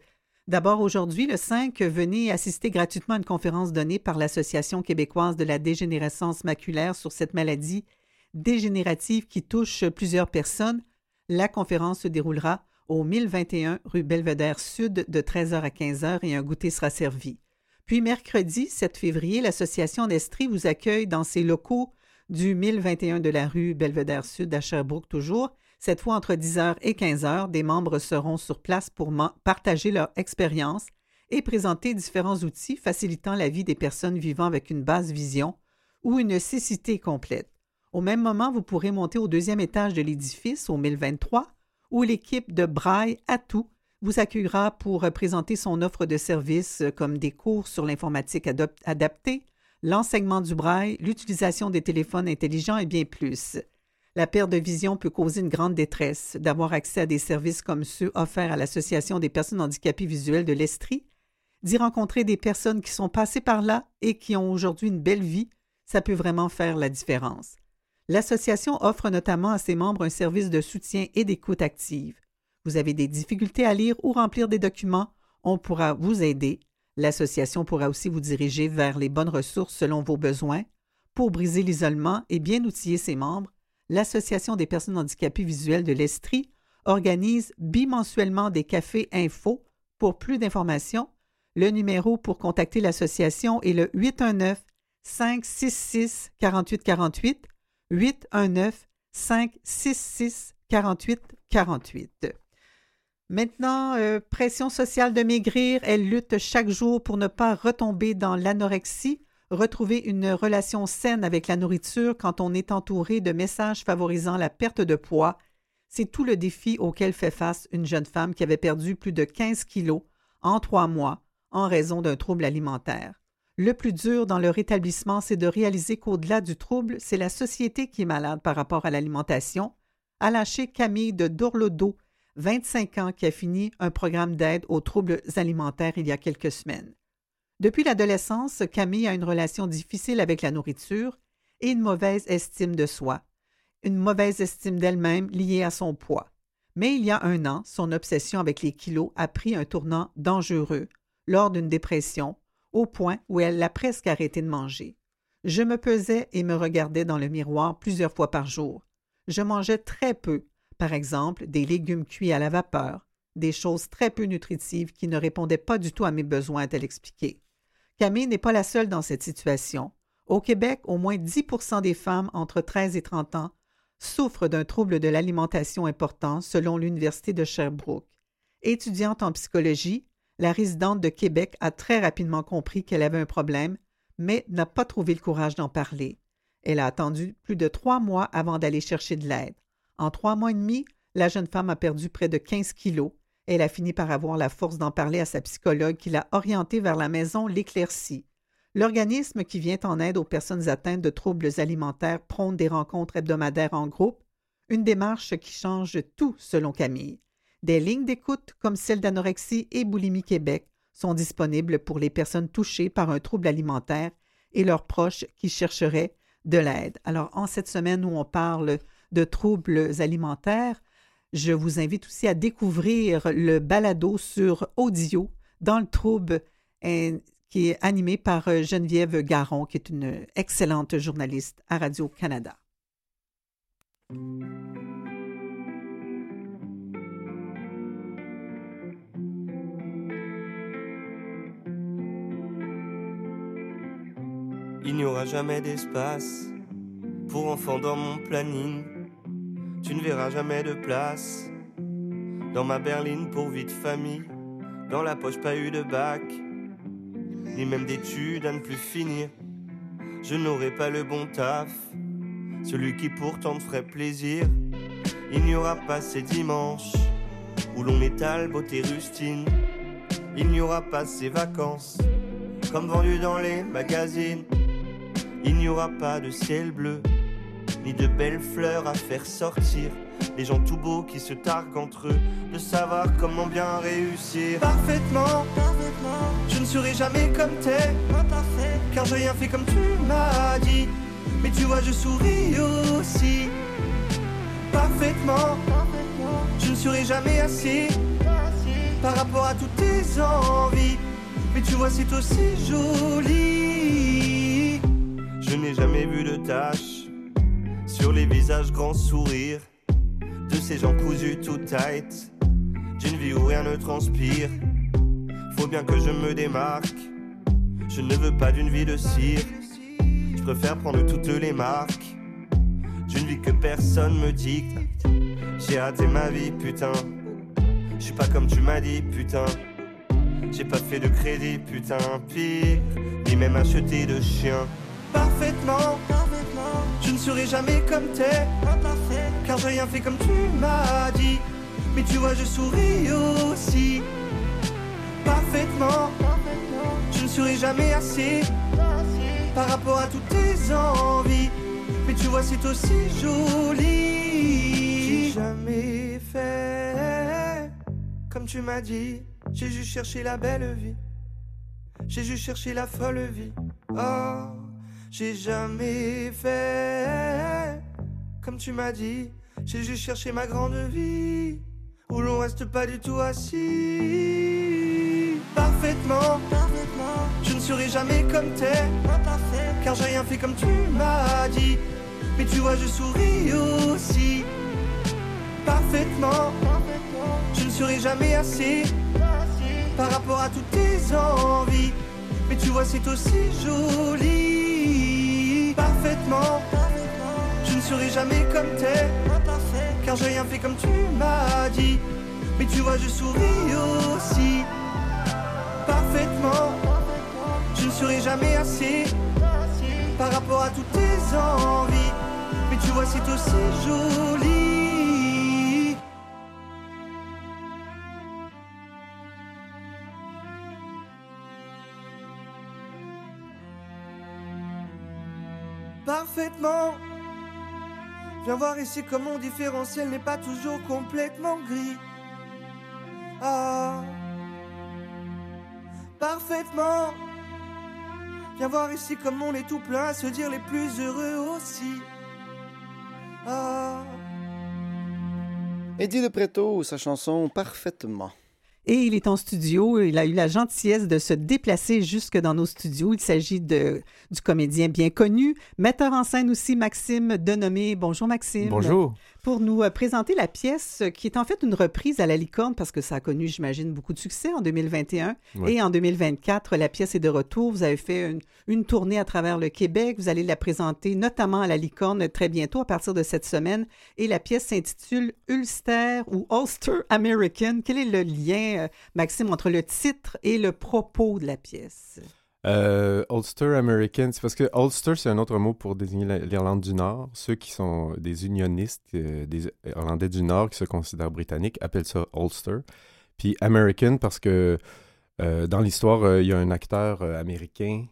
D'abord, aujourd'hui, le 5, venez assister gratuitement à une conférence donnée par l'Association québécoise de la dégénérescence maculaire sur cette maladie dégénérative qui touche plusieurs personnes. La conférence se déroulera au 1021 rue Belvedere Sud de 13h à 15h et un goûter sera servi. Puis mercredi 7 février, l'Association d'Estrie vous accueille dans ses locaux du 1021 de la rue Belvedere Sud à Sherbrooke toujours. Cette fois entre 10h et 15h, des membres seront sur place pour partager leur expérience et présenter différents outils facilitant la vie des personnes vivant avec une basse vision ou une cécité complète. Au même moment, vous pourrez monter au deuxième étage de l'édifice, au 1023, où l'équipe de Braille à tout vous accueillera pour présenter son offre de services comme des cours sur l'informatique adaptée, l'enseignement du braille, l'utilisation des téléphones intelligents et bien plus. La perte de vision peut causer une grande détresse. D'avoir accès à des services comme ceux offerts à l'Association des personnes handicapées visuelles de l'Estrie, d'y rencontrer des personnes qui sont passées par là et qui ont aujourd'hui une belle vie, ça peut vraiment faire la différence. L'association offre notamment à ses membres un service de soutien et d'écoute active. Vous avez des difficultés à lire ou remplir des documents, on pourra vous aider. L'association pourra aussi vous diriger vers les bonnes ressources selon vos besoins. Pour briser l'isolement et bien outiller ses membres, l'Association des personnes handicapées visuelles de l'Estrie organise bimensuellement des cafés info. Pour plus d'informations, le numéro pour contacter l'association est le 819 566 4848 819 566 48 48. Maintenant, euh, pression sociale de maigrir, elle lutte chaque jour pour ne pas retomber dans l'anorexie, retrouver une relation saine avec la nourriture quand on est entouré de messages favorisant la perte de poids. C'est tout le défi auquel fait face une jeune femme qui avait perdu plus de 15 kilos en trois mois en raison d'un trouble alimentaire. Le plus dur dans le rétablissement, c'est de réaliser qu'au-delà du trouble, c'est la société qui est malade par rapport à l'alimentation, a lâché Camille de Dorlodo, 25 ans, qui a fini un programme d'aide aux troubles alimentaires il y a quelques semaines. Depuis l'adolescence, Camille a une relation difficile avec la nourriture et une mauvaise estime de soi, une mauvaise estime d'elle-même liée à son poids. Mais il y a un an, son obsession avec les kilos a pris un tournant dangereux lors d'une dépression au point où elle a presque arrêté de manger. Je me pesais et me regardais dans le miroir plusieurs fois par jour. Je mangeais très peu, par exemple des légumes cuits à la vapeur, des choses très peu nutritives qui ne répondaient pas du tout à mes besoins, a-t-elle expliqué. Camille n'est pas la seule dans cette situation. Au Québec, au moins 10% des femmes entre 13 et 30 ans souffrent d'un trouble de l'alimentation important selon l'Université de Sherbrooke. Étudiante en psychologie, la résidente de Québec a très rapidement compris qu'elle avait un problème, mais n'a pas trouvé le courage d'en parler. Elle a attendu plus de trois mois avant d'aller chercher de l'aide. En trois mois et demi, la jeune femme a perdu près de 15 kilos. Elle a fini par avoir la force d'en parler à sa psychologue qui l'a orientée vers la maison L'Éclaircie. L'organisme qui vient en aide aux personnes atteintes de troubles alimentaires prône des rencontres hebdomadaires en groupe, une démarche qui change tout selon Camille. Des lignes d'écoute comme celle d'Anorexie et Boulimie Québec sont disponibles pour les personnes touchées par un trouble alimentaire et leurs proches qui chercheraient de l'aide. Alors, en cette semaine où on parle de troubles alimentaires, je vous invite aussi à découvrir le balado sur audio dans le trouble hein, qui est animé par Geneviève Garon, qui est une excellente journaliste à Radio-Canada. Il n'y aura jamais d'espace pour enfants dans mon planning. Tu ne verras jamais de place dans ma berline pour vie de famille. Dans la poche, pas eu de bac, ni même d'études à ne plus finir. Je n'aurai pas le bon taf, celui qui pourtant te ferait plaisir. Il n'y aura pas ces dimanches où l'on étale beauté rustine. Il n'y aura pas ces vacances comme vendues dans les magazines. Il n'y aura pas de ciel bleu ni de belles fleurs à faire sortir. Les gens tout beaux qui se targuent entre eux de savoir comment bien réussir. Parfaitement, je ne serai jamais comme t'es, car j'ai rien fait comme tu m'as dit. Mais tu vois, je souris aussi. Parfaitement, je ne serai jamais assez par rapport à toutes tes envies. Mais tu vois, c'est aussi joli. Je n'ai jamais vu de taches sur les visages grands sourires de ces gens cousus tout tight. D'une vie où rien ne transpire. Faut bien que je me démarque. Je ne veux pas d'une vie de cire. Je préfère prendre toutes les marques. D'une vie que personne me dicte. J'ai raté ma vie, putain. Je suis pas comme tu m'as dit, putain. J'ai pas fait de crédit, putain, pire. Ni même acheté de chien. Parfaitement, je ne serai jamais comme t'es. Car j'ai rien fait comme tu m'as dit. Mais tu vois, je souris aussi. Parfaitement, je ne serai jamais assez par rapport à toutes tes envies. Mais tu vois, c'est aussi joli. J'ai jamais fait comme tu m'as dit. J'ai juste cherché la belle vie. J'ai juste cherché la folle vie. Oh, j'ai jamais fait comme tu m'as dit. J'ai juste cherché ma grande vie où l'on reste pas du tout assis. Parfaitement, je ne serai jamais comme t'es, car j'ai rien fait comme tu m'as dit. Mais tu vois, je souris aussi. Parfaitement, je ne serai jamais assez par rapport à toutes tes envies. Mais tu vois, c'est aussi joli. Parfaitement, je ne serai jamais comme t'es, car j'ai rien fait comme tu m'as dit. Mais tu vois, je souris aussi. Parfaitement, je ne serai jamais assez par rapport à toutes tes envies. Mais tu vois, c'est aussi joli. Parfaitement. Viens voir ici comme mon différentiel n'est pas toujours complètement gris. Ah. Parfaitement. Viens voir ici comme on est tout plein à se dire les plus heureux aussi. Ah. Eddie de Preto, sa chanson Parfaitement. Et il est en studio. Il a eu la gentillesse de se déplacer jusque dans nos studios. Il s'agit du comédien bien connu, metteur en scène aussi, Maxime Denomé. Bonjour, Maxime. Bonjour. Pour nous euh, présenter la pièce qui est en fait une reprise à la licorne parce que ça a connu, j'imagine, beaucoup de succès en 2021. Ouais. Et en 2024, la pièce est de retour. Vous avez fait une, une tournée à travers le Québec. Vous allez la présenter notamment à la licorne très bientôt à partir de cette semaine. Et la pièce s'intitule Ulster ou Ulster American. Quel est le lien, euh, Maxime, entre le titre et le propos de la pièce? Euh, Ulster American, c'est parce que Ulster, c'est un autre mot pour désigner la- l'Irlande du Nord. Ceux qui sont des unionistes, euh, des Irlandais du Nord qui se considèrent britanniques, appellent ça Ulster. Puis American parce que euh, dans l'histoire, euh, il y a un acteur américain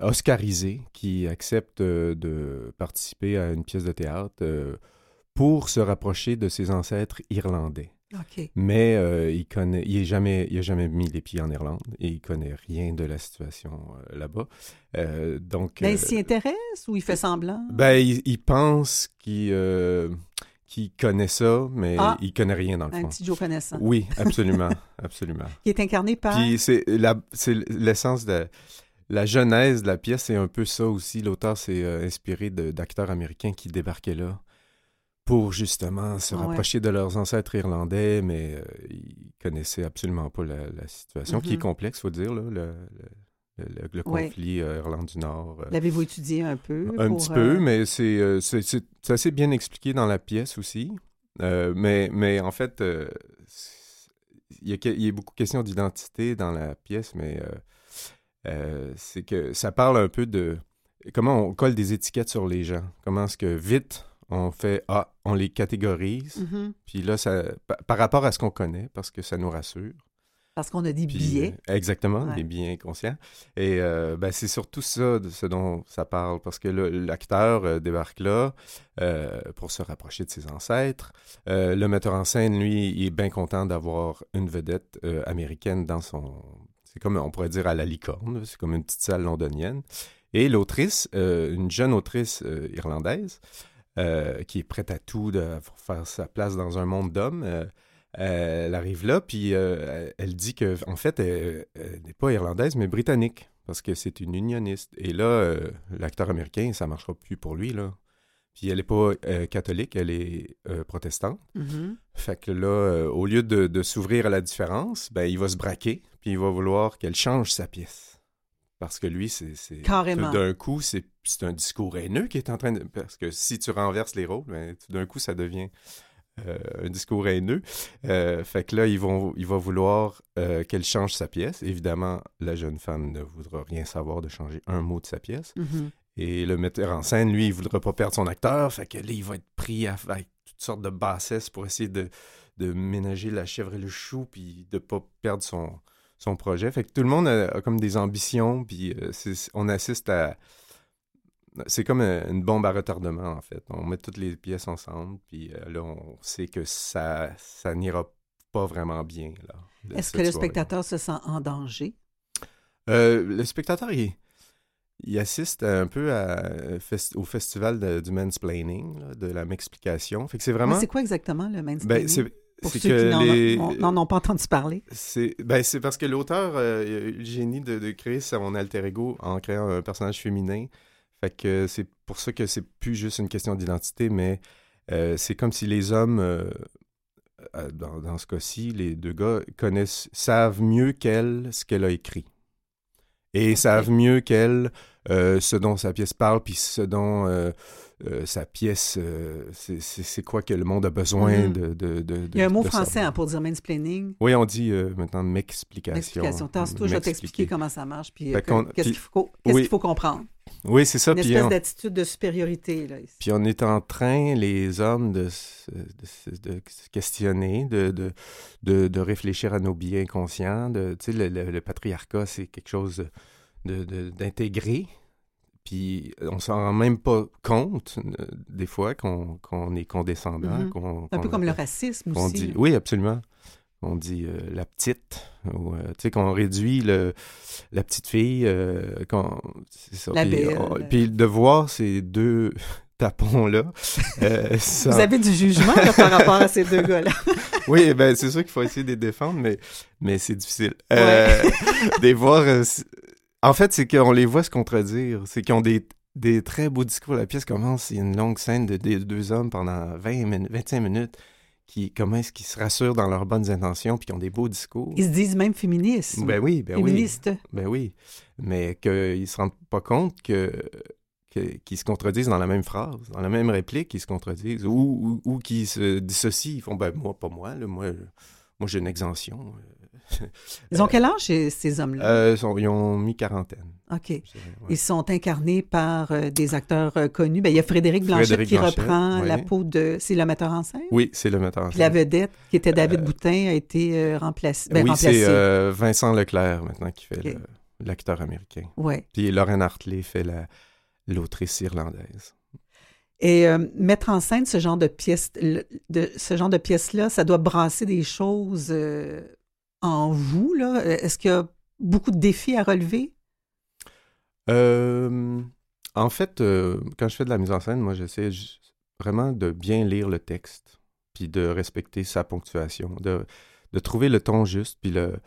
oscarisé qui accepte de participer à une pièce de théâtre pour se rapprocher de ses ancêtres irlandais. Mais euh, il connaît, il est jamais, il a jamais mis les pieds en Irlande et il connaît rien de la situation euh, là-bas. Euh, donc, Ben, il s'y intéresse ou il fait semblant? ben, il, il pense qu'il connaît ça, mais Ah. il connaît rien dans le Un fond. petit Joe connaissant. Oui, absolument, <laughs> absolument. Qui est incarné par... Puis c'est l'essence de la genèse de la pièce, c'est un peu ça aussi. L'auteur s'est inspiré d'acteurs américains qui débarquaient là pour justement se Ah ouais. rapprocher de leurs ancêtres irlandais, mais euh, ils connaissaient absolument pas la, la situation, qui est Mhm. complexe, faut dire, là, le, le- le- le Ouais. conflit euh, Irlande du Nord. euh, L'avez-vous étudié un peu? un pour, petit peu, mais c'est euh, c'est- c'est- assez bien expliqué dans la pièce aussi. Mais, mais en fait, il y, y a beaucoup de questions d'identité dans la pièce, mais c'est que ça parle un peu de comment on colle des étiquettes sur les gens. Comment est-ce que vite on fait Ah, on les catégorise. Mhm. Puis là, ça, pa- par rapport à ce qu'on connaît, parce que ça nous rassure. Parce qu'on a des Puis, euh, exactement, Ouais. des billets inconscients. Et euh, ben, c'est surtout ça de ce dont ça parle, parce que le- l'acteur euh, débarque là euh, pour se rapprocher de ses ancêtres. Le metteur en scène, lui, il est bien content d'avoir une vedette américaine dans son... C'est comme, on pourrait dire, à la licorne, c'est comme une petite salle londonienne. Et l'autrice, une jeune autrice irlandaise, euh, qui est prête à tout de, pour faire sa place dans un monde d'hommes, euh, euh, elle arrive là, puis euh, elle dit que en fait, elle, n'est pas irlandaise, mais britannique, parce que c'est une unioniste. Et là, l'acteur américain, ça marchera plus pour lui, là. Puis elle n'est pas catholique, elle est protestante. Mhm. Fait que là, au lieu de, de s'ouvrir à la différence, ben, il va se braquer, puis il va vouloir qu'elle change sa pièce. Parce que lui, c'est... Carrément. D'un coup, c'est un discours haineux qui est en train de... Parce que si tu renverses les rôles, ben, tout d'un coup, ça devient euh, un discours haineux. Euh, fait que là, ils vont, il va vouloir euh, qu'elle change sa pièce. Évidemment, la jeune femme ne voudra rien savoir de changer un mot de sa pièce. Mhm. Et le metteur en scène, lui, il voudra pas perdre son acteur. Fait que là, il va être pris à- avec toutes sortes de bassesses pour essayer de, de ménager la chèvre et le chou, puis de pas perdre son, son projet. Fait que tout le monde a, a comme des ambitions, puis euh, on assiste à... C'est comme un- une bombe à retardement, en fait. On met toutes les pièces ensemble, puis euh, là, on sait que ça, ça n'ira pas vraiment bien. Est-ce que le soirée. spectateur se sent en danger? Euh, le spectateur, il, il assiste un peu à, euh, fest- au festival de- du mansplaining, là, de la m'explication. Fait que c'est vraiment... C'est quoi exactement le mansplaining? Ben, c'est Pour ceux que qui n'en les... ont- pas entendu parler. C'est ben, parce que l'auteur euh, a eu le génie de, de créer son alter ego en créant un personnage féminin. Fait que c'est pour ça que c'est plus juste une question d'identité, mais euh, c'est comme si les hommes, euh, dans, dans ce cas-ci, les deux gars connaissent, savent mieux qu'elle ce qu'elle a écrit. Et savent mieux qu'elle ce dont sa pièce parle, puis ce dont euh, sa pièce, euh, c'est- quoi que le monde a besoin Mhm. de, de, de- Il y a un mot français hein, pour dire mansplaining. Oui, on dit euh, maintenant m'explication. Explication. Tantôt, je vais t'expliquer comment ça marche, puis euh, qu'est-ce qu'il faut, qu'est-ce oui. qu'il faut comprendre. Oui, c'est ça. Une Puis espèce on, d'attitude de supériorité. Là, ici. puis on est en train, les hommes, de, se- de se- questionner, de, de, de, de réfléchir à nos biais inconscients. De, tu sais, le, le- le patriarcat, c'est quelque chose de- de- d'intégré. Puis on s'en rend même pas compte, euh, des fois, qu'on est condescendant. Mhm. qu'on- Un peu comme le racisme aussi. dit, oui, absolument. On dit euh, la petite, ou, euh, tu sais, qu'on réduit le, la petite fille, ça. La puis, belle. on- puis de voir ces deux <laughs> tapons-là. <laughs> Vous avez du jugement là, par rapport à ces deux gars-là. <laughs> oui, ben c'est sûr qu'il faut essayer de les défendre, mais, mais c'est difficile. Euh, de les voir. Euh, en fait, c'est qu'on les voit se contredire. C'est qu'ils ont des, des très beaux discours. La pièce commence, il y a une longue scène de, deux hommes pendant 20 minutes, 25 minutes. Qui, comment est-ce qu'ils se rassurent dans leurs bonnes intentions puis qui ont des beaux discours. Ils se disent même féministes. Ben oui, ben oui. Ben oui. Mais qu'ils ne se rendent pas compte que, qu'ils se contredisent dans la même phrase, dans la même réplique, ils se contredisent. Ou, ou, ou qu'ils se dissocient. Ils font, ben moi, pas moi. Là, moi, moi j'ai une exemption. Ils ont quel âge, ces, hommes-là? Euh, ils ont mis quarantaine. OK. ouais. Ils sont incarnés par euh, des acteurs euh, connus. Ben, il y a Frédéric Blanchette Frédéric qui Blanchette, reprend oui. la peau de... C'est le metteur en scène? Oui, c'est le metteur en Puis la scène. vedette, qui était David Boutin, a été euh, remplacé. Ben, oui, c'est Vincent Leclerc maintenant qui fait l'acteur américain. Ouais. Puis Lauren Hartley fait la- l'autrice irlandaise. Et euh, mettre en scène ce genre de pièce, de ce genre de pièce-là, ça doit brasser des choses euh, en vous. Là? Est-ce qu'il y a beaucoup de défis à relever? Euh, en fait, euh, quand je fais de la mise en scène, moi, j'essaie vraiment de bien lire le texte, puis de respecter sa ponctuation, de, trouver le ton juste, puis le,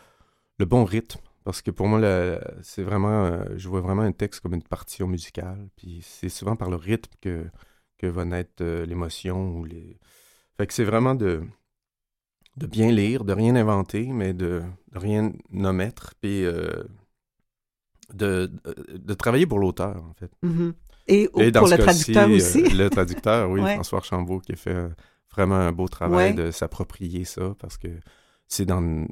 bon rythme. Parce que pour moi, c'est vraiment, euh, je vois vraiment un texte comme une partition musicale, puis c'est souvent par le rythme que, que va naître l'émotion les. Fait que c'est vraiment de, de bien lire, de rien inventer, mais de, de rien omettre, puis euh, de, travailler pour l'auteur, en fait. Mhm. Et, au- Et dans pour le traducteur aussi? euh, le traducteur, oui, <laughs> Ouais. François Archambault, qui a fait vraiment un beau travail Ouais. de s'approprier ça, parce que c'est dans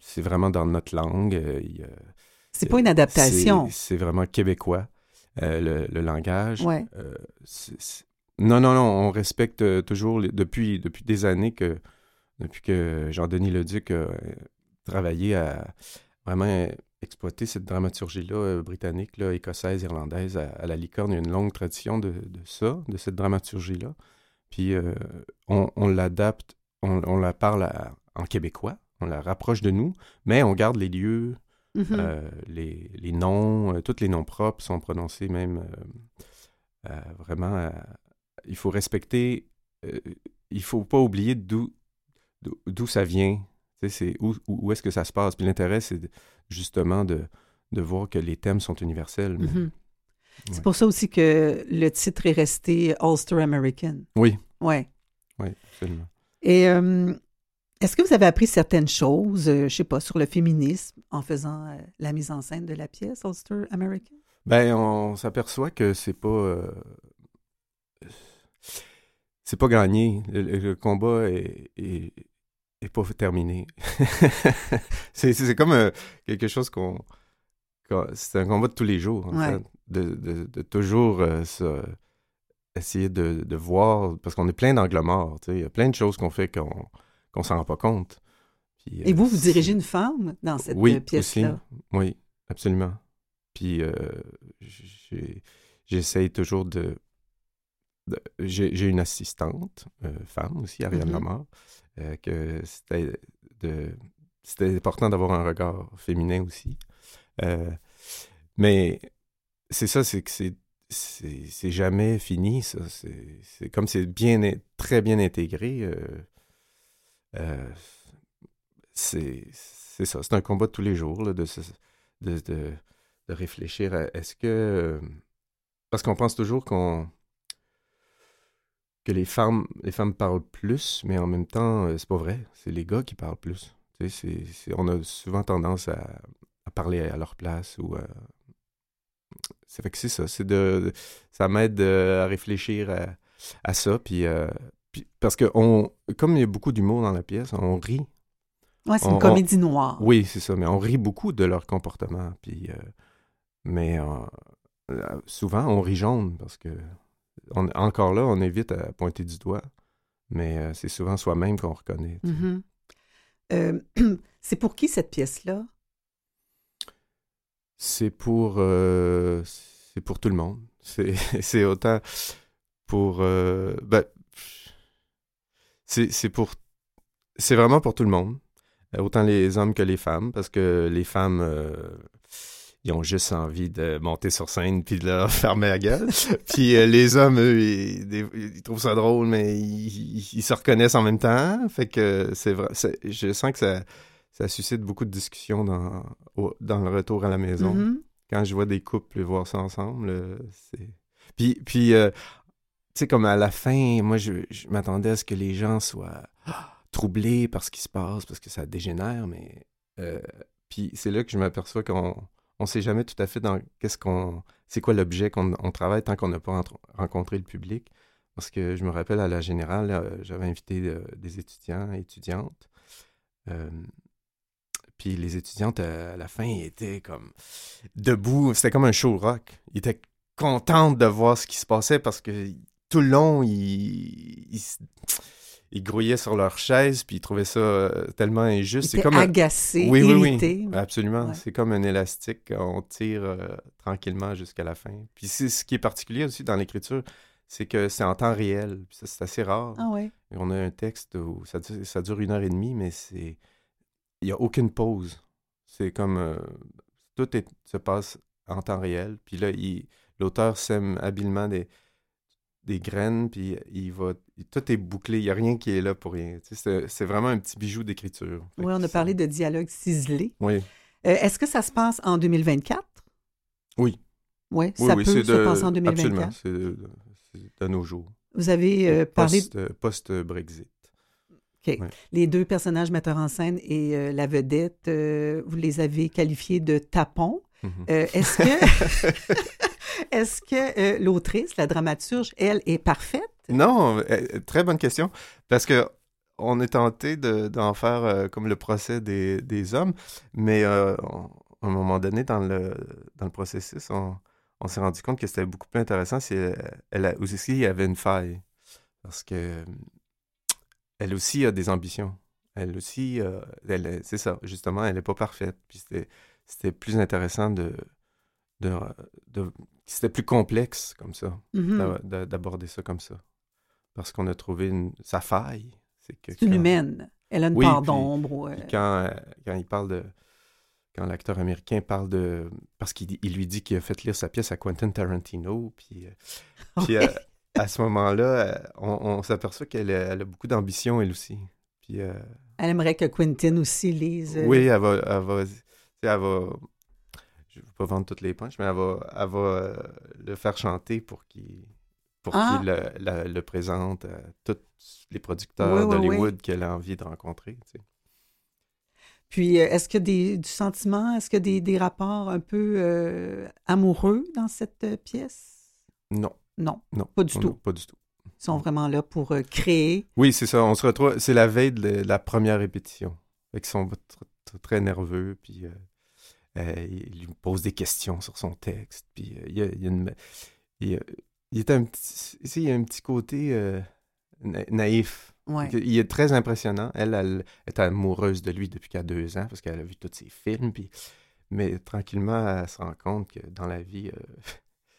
c'est vraiment dans notre langue. euh, C'est pas une adaptation. C'est vraiment québécois, euh, le, le langage. Ouais. Non, non, non, on respecte toujours, les- depuis, depuis des années que, depuis que Jean-Denis Leduc a euh, travaillé à vraiment exploiter cette dramaturgie-là euh, britannique, là, écossaise, irlandaise. À, à la licorne, il y a une longue tradition de, de ça, de cette dramaturgie-là. Puis euh, on, on l'adapte, on, on la parle à- en québécois, on la rapproche de nous, mais on garde les lieux, Mhm. euh, les, les noms, tous les noms propres sont prononcés même vraiment. il faut respecter, il faut pas oublier d'où d'où- ça vient. C'est où, où, est-ce que ça se passe. Puis l'intérêt, c'est justement de, de voir que les thèmes sont universels. mais- Mhm. C'est Ouais. pour ça aussi que le titre est resté Ulster American. Oui, Ouais. oui, absolument. Et euh, est-ce que vous avez appris certaines choses, euh, je sais pas, sur le féminisme en faisant euh, la mise en scène de la pièce Ulster American? Ben, on s'aperçoit que c'est pas. euh, c'est pas gagné. Le, le- le combat est, est, est pas terminé. c'est c'est comme euh, quelque chose qu'on. qu'on- C'est un combat de tous les jours, en Ouais. fait. De, de, de toujours euh, se- essayer de, de voir. Parce qu'on est plein d'angles morts. tu sais. Il y a plein de choses qu'on fait qu'on qu'on s'en rend pas compte. Puis, Et euh, vous, vous c'est- dirigez une femme dans cette oui, euh, pièce-là? aussi. Oui, absolument. Puis euh, j'ai- j'essaye toujours de. j'ai j'ai une assistante, euh, femme aussi, Ariane Mhm. Lamar, euh, que c'était de. C'était important d'avoir un regard féminin aussi. Euh, mais c'est ça, c'est que c'est c'est jamais fini, ça. C'est comme c'est bien, très bien intégré. euh, euh, c'est ça. C'est un combat de tous les jours, de, de, de, de réfléchir à est-ce que. Parce qu'on pense toujours qu'on que les femmes, les femmes parlent plus, mais en même temps, euh, c'est pas vrai. C'est les gars qui parlent plus. Tu sais, c'est- c'est- on a souvent tendance à, à parler à leur place ou à... Ça fait que c'est ça. C'est de, ça m'aide euh, à réfléchir à, à ça. Puis, euh, puis- parce que on, comme il y a beaucoup d'humour dans la pièce, on rit. Ouais, c'est une comédie noire. Oui, c'est ça. Mais on rit beaucoup de leur comportement. Puis, euh, mais euh, euh, souvent, on rit jaune parce que on, encore là, on évite à pointer du doigt. Mais euh, c'est souvent soi-même qu'on reconnaît. Mhm. Euh, <clears throat> c'est pour qui cette pièce-là? C'est pour, euh, c'est pour tout le monde. C'est, <laughs> autant pour, ben, c'est, c'est pour, c'est vraiment pour tout le monde. Autant les hommes que les femmes, parce que les femmes, euh, ils ont juste envie de monter sur scène puis de leur <laughs> fermer la gueule. puis euh, les hommes, eux, ils, trouvent ça drôle, mais ils, se reconnaissent en même temps. Fait que c'est vrai, je sens que ça, ça suscite beaucoup de discussions dans, au- dans le retour à la maison. Mhm. Quand je vois des couples voir ça ensemble, c'est... Puis, puis euh, tu sais, comme à la fin, moi, je, je m'attendais à ce que les gens soient <gasps> troublés par ce qui se passe, parce que ça dégénère, mais... euh, puis c'est là que je m'aperçois qu'on on sait jamais tout à fait dans qu'est-ce qu'on... C'est quoi l'objet qu'on on travaille tant qu'on n'a pas rencontré le public. Parce que je me rappelle, à la Générale, euh, j'avais invité euh, des étudiants et étudiantes. Euh, puis les étudiantes, à la fin, étaient comme debout. C'était comme un show rock. Ils étaient contentes de voir ce qui se passait parce que tout le long, ils, ils grouillaient sur leur chaise puis ils trouvaient ça euh, tellement injuste. Un- oui, irrités. oui, absolument. Ouais. C'est comme un élastique. On tire euh, tranquillement jusqu'à la fin. Puis c'est ce qui est particulier aussi dans l'écriture, c'est que c'est en temps réel. Puis ça, c'est assez rare. Ah ouais. Et on a un texte où ça, dure- ça dure une heure et demie, mais c'est. Il n'y a aucune pause. C'est comme. euh, tout est- se passe en temps réel. Puis là, il- l'auteur sème habilement des, des graines, puis il va. Tout est bouclé. Il n'y a rien qui est là pour rien. Tu sais, c'est, vraiment un petit bijou d'écriture. Oui, on a parlé de dialogue ciselé. Oui. Euh, Est-ce que ça se passe en 2024? Oui. Oui, Oui, ça oui, peut se de- passer en Absolument. 2024. C'est de, c'est de nos jours. Vous avez euh, parlé Post- Post-Brexit. OK. Ouais. Les deux personnages metteurs en scène et euh, la vedette, euh, vous les avez qualifiés de tapons. Mhm. Euh, Est-ce que, <laughs> est-ce que euh, l'autrice, la dramaturge, elle, est parfaite? Non, euh, très bonne question. Parce que on est tenté de- d'en faire euh, comme le procès des, hommes, mais euh, à un moment donné, dans le, processus, on, s'est rendu compte que c'était beaucoup plus intéressant si elle, aussi y avait une faille. Parce que euh, elle aussi a des ambitions. Elle aussi, euh, c'est ça, justement, elle n'est pas parfaite. Puis c'était plus intéressant de, de, de- C'était plus complexe comme ça, d'a- d'a- d'aborder ça comme ça. Parce qu'on a trouvé une, sa faille. C'est C'est une quand- humaine. Elle a une Oui, part d'ombre. ouais. quand, euh, quand il parle de. Quand l'acteur américain parle de. Parce qu'il lui dit qu'il a fait lire sa pièce à Quentin Tarantino. Puis, euh, <laughs> puis, Oui. euh, à ce moment-là, on, on s'aperçoit qu'elle a, a beaucoup d'ambition, elle aussi. Puis, euh, Elle aimerait que Quentin aussi lise. oui, elle va. Elle va, elle va je ne vais pas vendre toutes les punches, mais elle va, elle va euh, le faire chanter pour qu'il pour Ah. qu'il le, la- le présente à tous les producteurs Oui, oui, oui. d'Hollywood qu'elle a envie de rencontrer. tu sais. Puis, euh, est-ce qu'il y a des, du sentiment, est-ce qu'il y a des, des rapports un peu euh, amoureux dans cette euh, pièce? Non. Non, Non. pas du non, tout. non, pas du tout. Ils sont vraiment là pour euh, créer. Oui, c'est ça. On se retrouve. C'est la veille de la première répétition. Fait qu'ils sont tr- tr- très nerveux, puis euh, euh, il lui pose des questions sur son texte. Puis euh, il y a, il y a une. Il, y a- il est un petit. il y a un petit côté euh, na- naïf. Ouais. Il est très impressionnant. Elle, elle est amoureuse de lui depuis qu'elle a deux ans, parce qu'elle a vu tous ses films. Puis... Mais tranquillement, elle se rend compte que dans la vie. euh,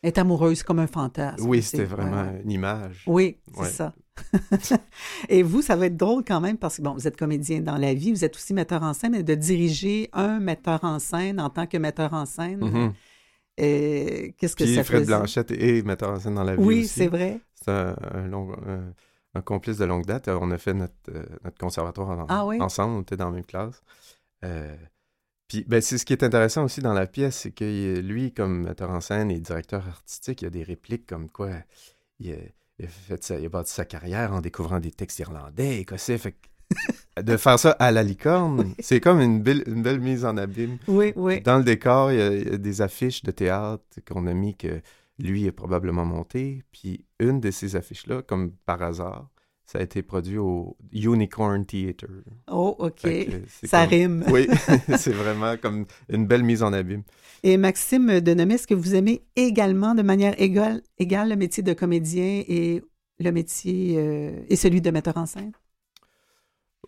Est amoureuse comme un fantasme. oui, c'était vraiment une image. Oui, c'est Ouais. ça. <laughs> Et vous, ça va être drôle quand même parce que, bon, vous êtes comédien dans la vie, vous êtes aussi metteur en scène, et de diriger un metteur en scène en tant que metteur en scène, Mhm. euh, qu'est-ce que Puis ça Fred faisait? Blanchette est metteur en scène dans la vie Oui, c'est vrai. C'est un, un long- un- un complice de longue date. On a fait notre, euh, notre conservatoire en- Ah oui? ensemble, on était dans la même classe. Euh, puis, ben, c'est ce qui est intéressant aussi dans la pièce, c'est que lui, comme metteur en scène et directeur artistique, il a des répliques comme quoi il a, il a fait sa- il a bâti sa carrière en découvrant des textes irlandais, écossais. Fait que de faire ça à la licorne, c'est comme une belle, une belle mise en abîme. Oui, oui. Dans le décor, il y, a, il y a des affiches de théâtre qu'on a mis que lui a probablement monté. Puis une de ces affiches-là, comme par hasard, ça a été produit au Unicorn Theatre. Oh, OK. Ça comme- rime. Oui, <laughs> <laughs> c'est vraiment comme une belle mise en abîme. Et Maxime Denomé, est-ce que vous aimez également de manière égale, égale le métier de comédien et le métier euh, et celui de metteur en scène?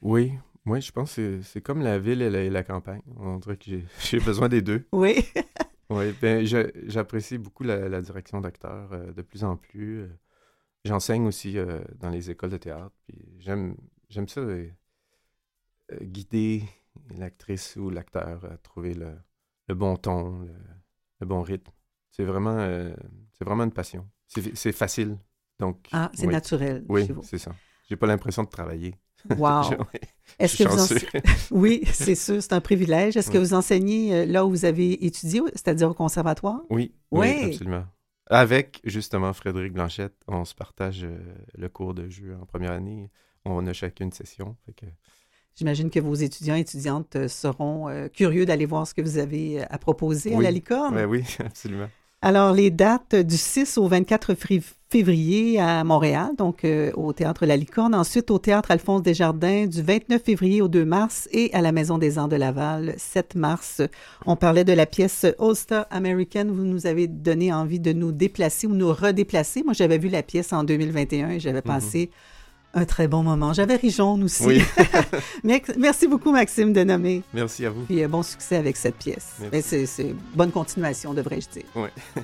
Oui, oui, je pense que c'est- comme la ville et la, et la campagne. On dirait que j'ai- <laughs> besoin des deux. Oui. Oui, ben, j'apprécie beaucoup la, la direction d'acteur euh, de plus en plus. euh. J'enseigne aussi euh, dans les écoles de théâtre. Puis j'aime, j'aime ça, euh, euh, guider l'actrice ou l'acteur à trouver le, le bon ton, le, le bon rythme. C'est vraiment, euh, c'est vraiment une passion. C'est, c'est facile. Donc, Ah, c'est oui. naturel Oui, chez vous. c'est ça. J'ai pas l'impression de travailler. <laughs> Wow. Je- oui, Est-ce je que vous ense- <laughs> Oui, c'est sûr, c'est un privilège. Est-ce que vous enseignez là où vous avez étudié, c'est-à-dire au conservatoire? Oui, Oui. oui, absolument. Avec justement Frédéric Blanchette, on se partage euh, le cours de jeu en première année. On a chacune une session. fait que- J'imagine que vos étudiants et étudiantes euh, seront euh, curieux d'aller voir ce que vous avez à proposer à la licorne. Ouais, oui, <laughs> absolument. Alors, les dates du 6 au 24 fri- février à Montréal, donc euh, au Théâtre La Licorne. Ensuite, au Théâtre Alphonse Desjardins du 29 février au 2 mars et à la Maison des Arts de Laval, 7 mars. On parlait de la pièce All-Star American. Vous nous avez donné envie de nous déplacer ou nous redéplacer. Moi, j'avais vu la pièce en 2021 et j'avais passé un très bon moment. J'avais ri jaune aussi. Oui. <laughs> Merci- beaucoup, Maxime Denomé. Merci à vous. Puis euh, bon succès avec cette pièce. C'est- bonne continuation, devrais-je dire. Ouais. <laughs>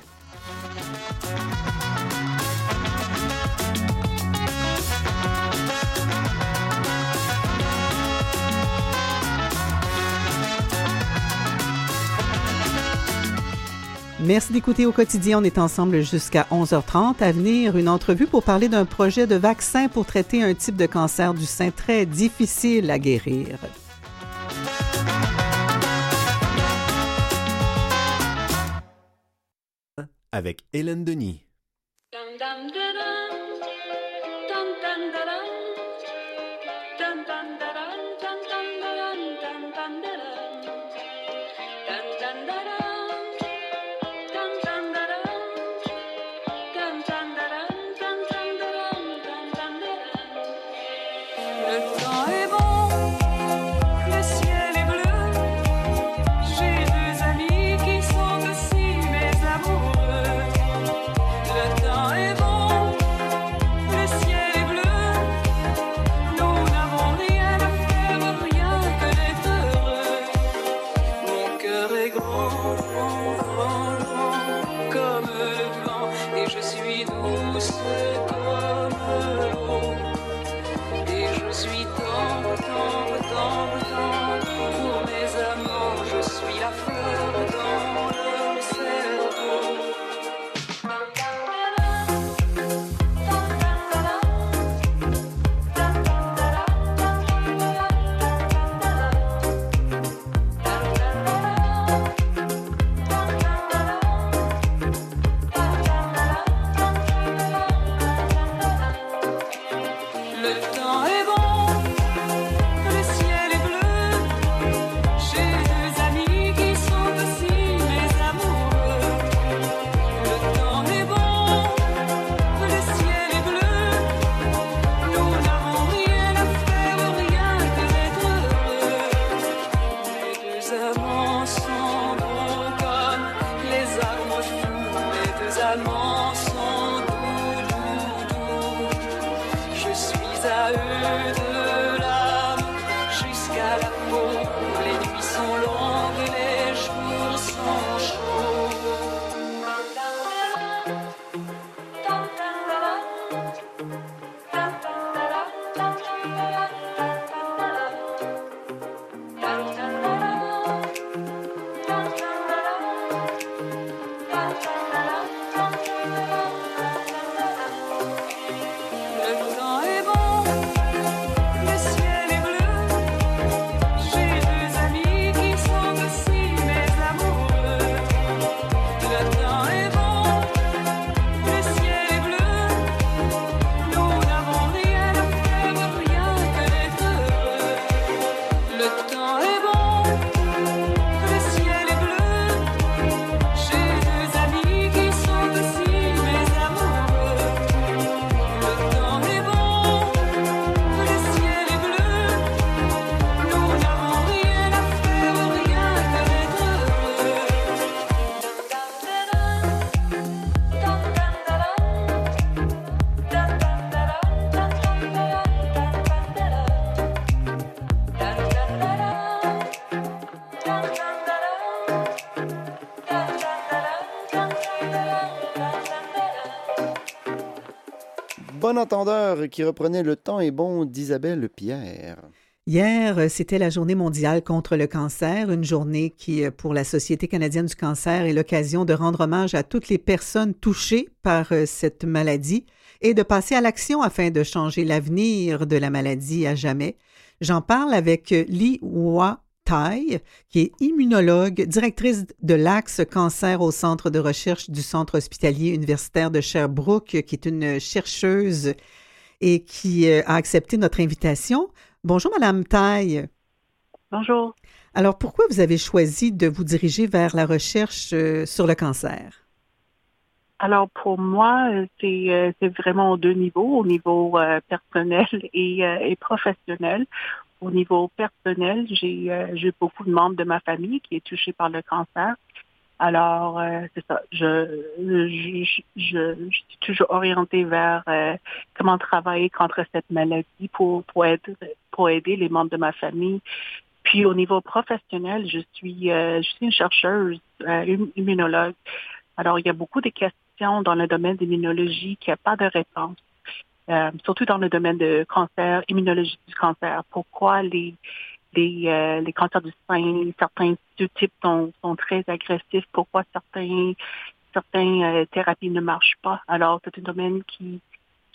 Merci d'écouter au quotidien. On est ensemble jusqu'à 11h30. À venir, une entrevue pour parler d'un projet de vaccin pour traiter un type de cancer du sein très difficile à guérir. Avec Hélène Denis. Qui reprenait Le temps est bon d'Isabelle Pierre. Hier, euh, c'était la journée mondiale contre le cancer, une journée qui, euh, pour la Société canadienne du cancer, est l'occasion de rendre hommage à toutes les personnes touchées par euh, cette maladie et de passer à l'action afin de changer l'avenir de la maladie à jamais. J'en parle avec Li Hua Tai, qui est immunologue, directrice de l'Axe Cancer au Centre de recherche du Centre hospitalier universitaire de Sherbrooke, qui est une chercheuse et qui euh, a accepté notre invitation. Bonjour, Madame Tai. Bonjour. Alors, pourquoi vous avez choisi de vous diriger vers la recherche euh, sur le cancer? Alors pour moi, euh, c'est vraiment aux deux niveaux, au niveau personnel et, et professionnel. Au niveau personnel, j'ai euh, beaucoup de membres de ma famille qui est touchée par le cancer. Alors euh, c'est ça, je, je, je, je suis toujours orientée vers euh, comment travailler contre cette maladie pour pour aider pour aider les membres de ma famille. Puis au niveau professionnel, je suis euh, je suis une chercheuse, euh, im- immunologue. Alors, il y a beaucoup de questions dans le domaine d'immunologie qui n'a pas de réponse, Euh, surtout dans le domaine de cancer, immunologie du cancer. Pourquoi les, les, euh, les cancers du sein, certains types sont, sont très agressifs? Pourquoi certains, certains euh, thérapies ne marchent pas? Alors, c'est un domaine qui,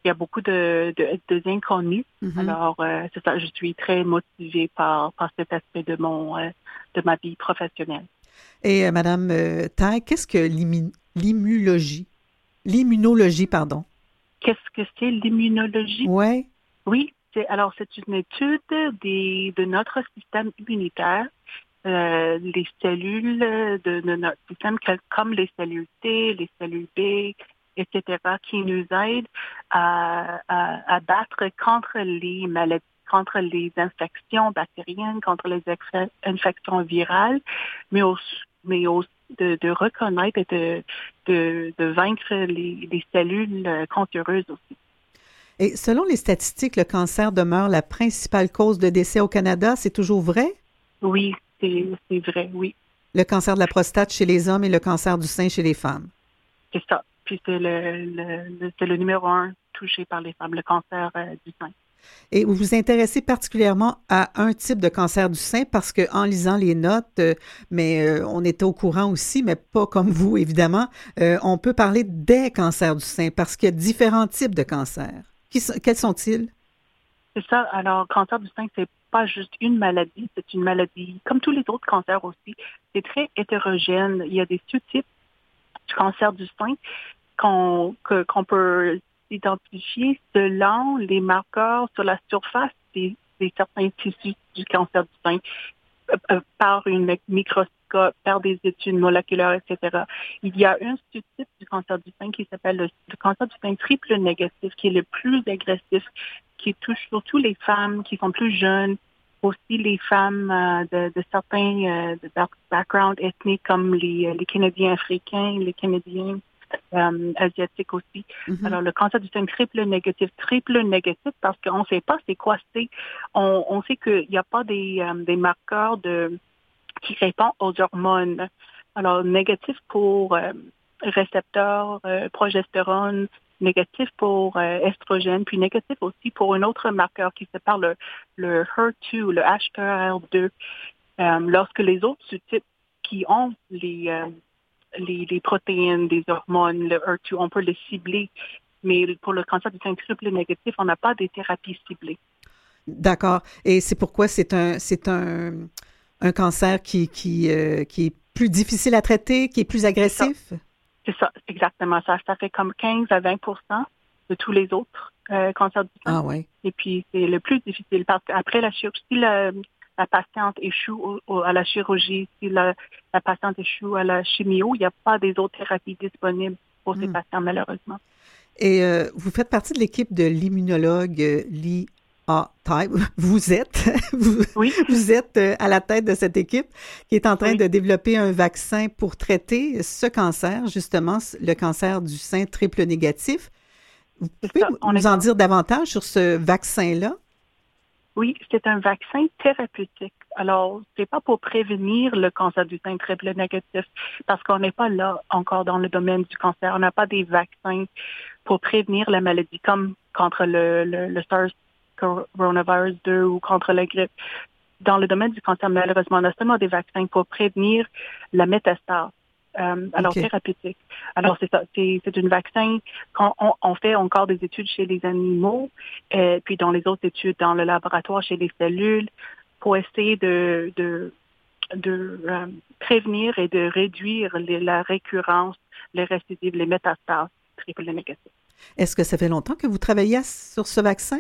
qui a beaucoup de, de, de inconnus. Mhm. Alors, euh, c'est ça, je suis très motivée par, par cet aspect de mon, euh, de ma vie professionnelle. Et euh, Madame euh, Tai, qu'est-ce que l'immu- l'immunologie? L'immunologie, pardon. Qu'est-ce que c'est l'immunologie? Oui. Oui, alors c'est une étude des, de notre système immunitaire, euh, les cellules de, de notre système comme les cellules T, les cellules B, etc., qui nous aident à, à, à battre contre les maladies contre les infections bactériennes, contre les infections virales, mais aussi, mais aussi de, de reconnaître et de, de, de vaincre les, les cellules euh, cancéreuses aussi. Et selon les statistiques, le cancer demeure la principale cause de décès au Canada. C'est toujours vrai? Oui, c'est vrai, oui. Le cancer de la prostate chez les hommes et le cancer du sein chez les femmes. C'est ça. Puis c'est le, le, le- c'est le numéro un touché par les femmes, le cancer euh, du sein. Et vous vous intéressez particulièrement à un type de cancer du sein parce que en lisant les notes, euh, mais euh, on était au courant aussi, mais pas comme vous évidemment, euh, on peut parler des cancers du sein parce qu'il y a différents types de cancers. Quels sont-ils? C'est ça. Alors, cancer du sein, c'est pas juste une maladie, c'est une maladie, comme tous les autres cancers aussi. C'est très hétérogène. Il y a des sous-types du cancer du sein qu'on qu'on peut identifier selon les marqueurs sur la surface des, certains tissus du cancer du sein euh, euh, par une microscope, par des études moléculaires, etc. Il y a un sous-type du cancer du sein qui s'appelle le, cancer du sein triple négatif, qui est le plus agressif, qui touche surtout les femmes qui sont plus jeunes, aussi les femmes euh, de, certains euh, de back- backgrounds ethniques comme les Canadiens africains, les Canadiens euh, asiatiques aussi. Mhm. Alors, le cancer du sein triple négatif, triple négatif parce qu'on ne sait pas c'est quoi c'est. On, on sait qu'il n'y a pas des, euh, des marqueurs de, qui répondent aux hormones. Alors, négatif pour euh, récepteurs, euh, progestérone, négatif pour euh, estrogène, puis négatif aussi pour un autre marqueur qui s'appelle le, le HER2, le HER2. Euh, lorsque les autres sous-types qui ont les, euh, les, les protéines, des hormones, le HER2, on peut les cibler. Mais pour le cancer du sein triple négatif, on n'a pas des thérapies ciblées. D'accord. Et c'est pourquoi c'est un, c'est un, un cancer qui, qui, euh, qui est plus difficile à traiter, qui est plus agressif? C'est ça, exactement ça. Ça fait comme 15 à 20 de tous les autres euh, cancers du sein. Ah ouais. Et puis, c'est le plus difficile parce qu'après la chirurgie, si la, la patiente échoue au- au- à la chirurgie, si la, la patiente échoue à la chimio, il n'y a pas des autres thérapies disponibles pour ces Hmm. patients, malheureusement. Et euh, vous faites partie de l'équipe de l'immunologue euh, Lee A. Type. Vous êtes, <laughs> vous, vous êtes euh, à la tête de cette équipe qui est en train de développer un vaccin pour traiter ce cancer, justement, le cancer du sein triple négatif. Vous pouvez nous en dire davantage sur ce vaccin-là? Oui, c'est un vaccin thérapeutique. Alors, c'est pas pour prévenir le cancer du sein triple négatif, parce qu'on n'est pas là encore dans le domaine du cancer. On n'a pas des vaccins pour prévenir la maladie, comme contre le, le, le SARS coronavirus 2 ou contre la grippe. Dans le domaine du cancer, malheureusement, on a seulement des vaccins pour prévenir la métastase. Euh, alors, thérapeutique. Alors, c'est ça. C'est c'est un vaccin. Quand on, on fait encore des études chez les animaux, euh, puis dans les autres études dans le laboratoire chez les cellules, pour essayer de, de, de euh, prévenir et de réduire les- la récurrence, les récidives, les métastases triple négatifs. Est-ce que ça fait longtemps que vous travaillez sur ce vaccin?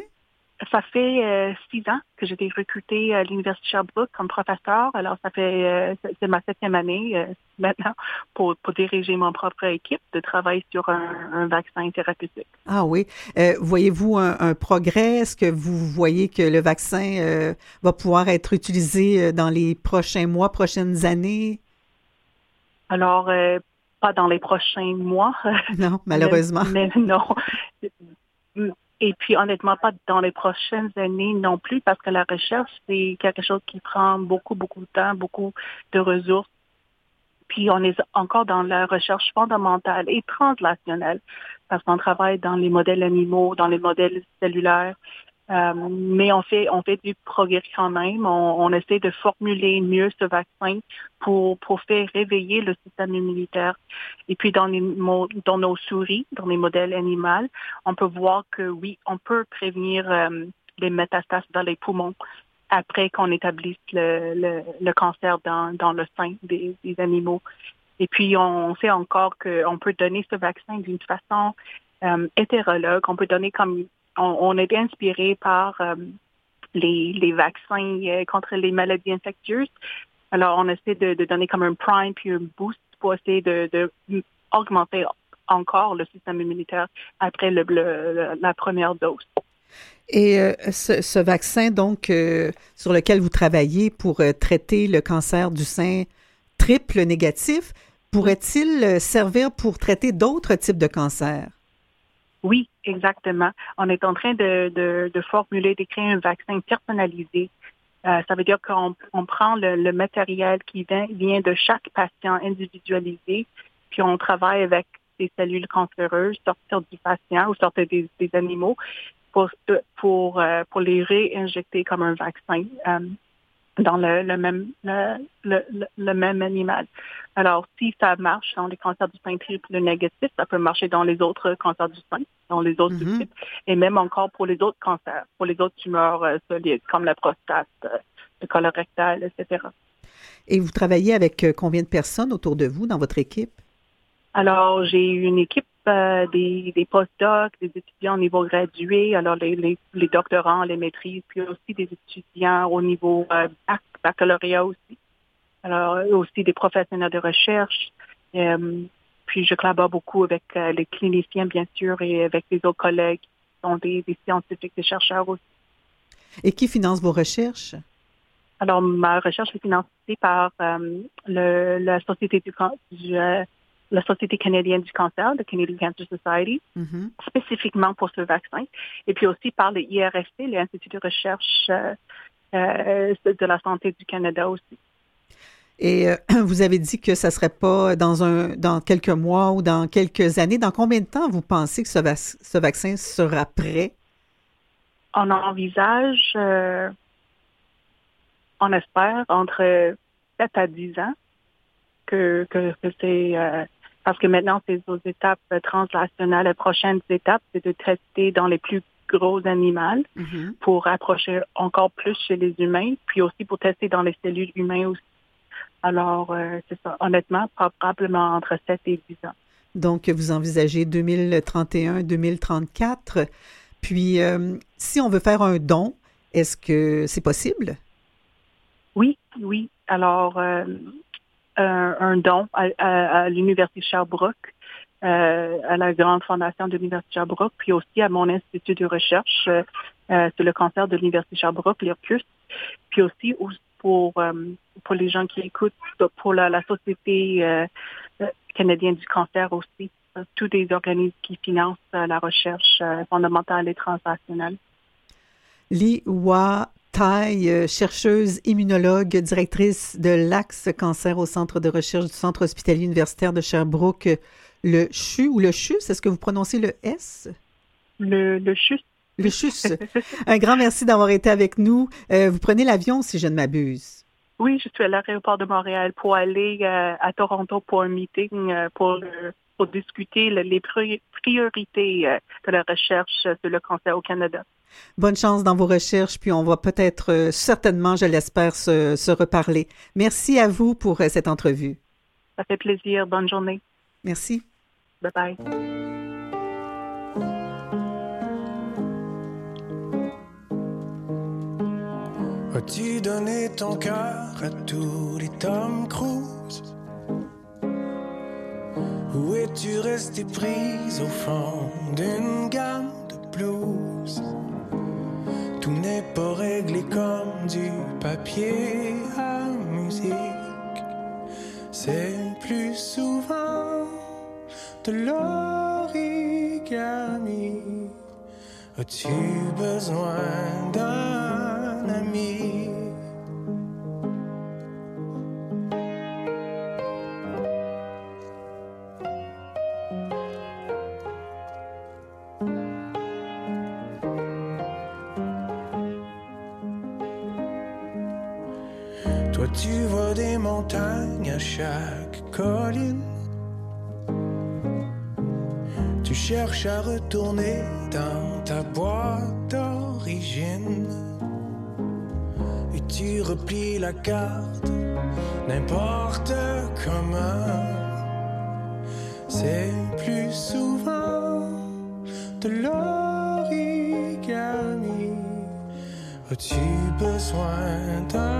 Ça fait euh, six ans que j'ai été recrutée à l'Université de Sherbrooke comme professeur. Alors, ça fait, euh, c'est- ma septième année euh, <laughs> maintenant pour, pour diriger mon propre équipe de travail sur un, un vaccin thérapeutique. Ah oui. Euh, Voyez-vous un, un progrès? Est-ce que vous voyez que le vaccin euh, va pouvoir être utilisé dans les prochains mois, prochaines années? Alors, euh, pas dans les prochains mois. <laughs> Non, malheureusement. Mais, mais non. <laughs> Et puis, honnêtement, pas dans les prochaines années non plus, parce que la recherche, c'est quelque chose qui prend beaucoup, beaucoup de temps, beaucoup de ressources. Puis, on est encore dans la recherche fondamentale et translationnelle, parce qu'on travaille dans les modèles animaux, dans les modèles cellulaires. Euh, mais on fait on fait du progrès quand même. On, on essaie de formuler mieux ce vaccin pour pour faire réveiller le système immunitaire. Et puis dans les dans nos souris, dans les modèles animaux, on peut voir que oui, on peut prévenir euh, les métastases dans les poumons après qu'on établisse le, le, le cancer dans, dans le sein des, des animaux. Et puis, on sait encore qu'on peut donner ce vaccin d'une façon euh, hétérologue. On peut donner comme... On, on est inspiré par euh, les, vaccins euh, contre les maladies infectieuses. Alors, on essaie de, donner comme un prime puis un boost pour essayer de, augmenter encore le système immunitaire après la première dose. Et euh, ce, vaccin, donc, sur lequel vous travaillez pour traiter le cancer du sein triple négatif, pourrait-il servir pour traiter d'autres types de cancers? Oui, exactement. On est en train de, de, de formuler, d'écrire un vaccin personnalisé. Euh, ça veut dire qu'on on prend le, le matériel qui vient, vient de chaque patient individualisé, puis on travaille avec des cellules cancéreuses sortir du patient ou sortir des, des animaux pour, pour, euh, pour les réinjecter comme un vaccin euh, dans le, le même le, le, le- même animal. Alors, si ça marche dans les cancers du sein triple négatif, ça peut marcher dans les autres cancers du sein, dans les autres sous-types, et même encore pour les autres cancers, pour les autres tumeurs euh, solides, comme la prostate, euh, le colorectal, etc. Et vous travaillez avec euh, combien de personnes autour de vous dans votre équipe? Alors, j'ai une équipe euh, des, des postdocs, des étudiants au niveau gradué, alors les, les, les doctorants, les maîtrises, puis aussi des étudiants au niveau euh, bac- baccalauréat aussi. Alors, aussi des professionnels de recherche. Euh, puis, je collabore beaucoup avec les cliniciens, bien sûr, et avec les autres collègues qui sont des, des scientifiques, des chercheurs aussi. Et qui finance vos recherches? Alors, ma recherche est financée par le, la Société du, du, la Société canadienne du cancer, la Canadian Cancer Society, Mhm. spécifiquement pour ce vaccin, et puis aussi par le IRSC, l'Institut de recherche euh, euh, de la santé du Canada aussi. Et euh, <clears throat> vous avez dit que ça ne serait pas dans, un, dans quelques mois ou dans quelques années. Dans combien de temps vous pensez que ce, ce vaccin sera prêt? On envisage, euh, on espère, entre 7 à 10 ans que, que, que c'est... euh, parce que maintenant, c'est aux étapes translationnelles. Les prochaines étapes, c'est de tester dans les plus gros animaux pour approcher encore plus chez les humains, puis aussi pour tester dans les cellules humaines aussi. Alors, euh, c'est ça. Honnêtement, probablement entre 7 et 10 ans. Donc, vous envisagez 2031-2034. Puis, euh, si on veut faire un don, est-ce que c'est possible? Oui, oui. Alors, euh, un, un don à, à- à l'Université Sherbrooke, euh, à la Grande Fondation de l'Université Sherbrooke, puis aussi à mon institut de recherche euh, euh, sur le cancer de l'Université Sherbrooke, l'IRCUS, puis aussi au- pour, euh, pour les gens qui écoutent, pour la, la Société euh, euh, canadienne du cancer aussi, euh, tous des organismes qui financent euh, la recherche euh, fondamentale et Hua Tai, euh, chercheuse immunologue, directrice de l'Axe Cancer au Centre de recherche du Centre hospitalier universitaire de Sherbrooke, le CHU ou le CHUS, est-ce que vous prononcez le S? Le, le CHUS. Le CHUS. Un grand merci d'avoir été avec nous. Euh, vous prenez l'avion, si je ne m'abuse. Oui, je suis à l'aéroport de Montréal pour aller euh, à Toronto pour un meeting pour, le- pour discuter le- les pri- priorités euh, de la recherche sur le cancer au Canada. Bonne chance dans vos recherches, puis on va peut-être, euh, certainement, je l'espère, se, se reparler. Merci à vous pour euh, cette entrevue. Ça fait plaisir. Bonne journée. Merci. Bye bye. As-tu donné ton cœur à tous les Tom Cruise? Ou es-tu resté prise au fond d'une gamme de blues Tout n'est pas réglé comme du papier à musique. C'est plus souvent de l'origami. As-tu besoin d'un ami? À retourner dans ta boîte d'origine. Et tu replies la carte n'importe comment. C'est plus souvent de l'origami. As-tu besoin d'un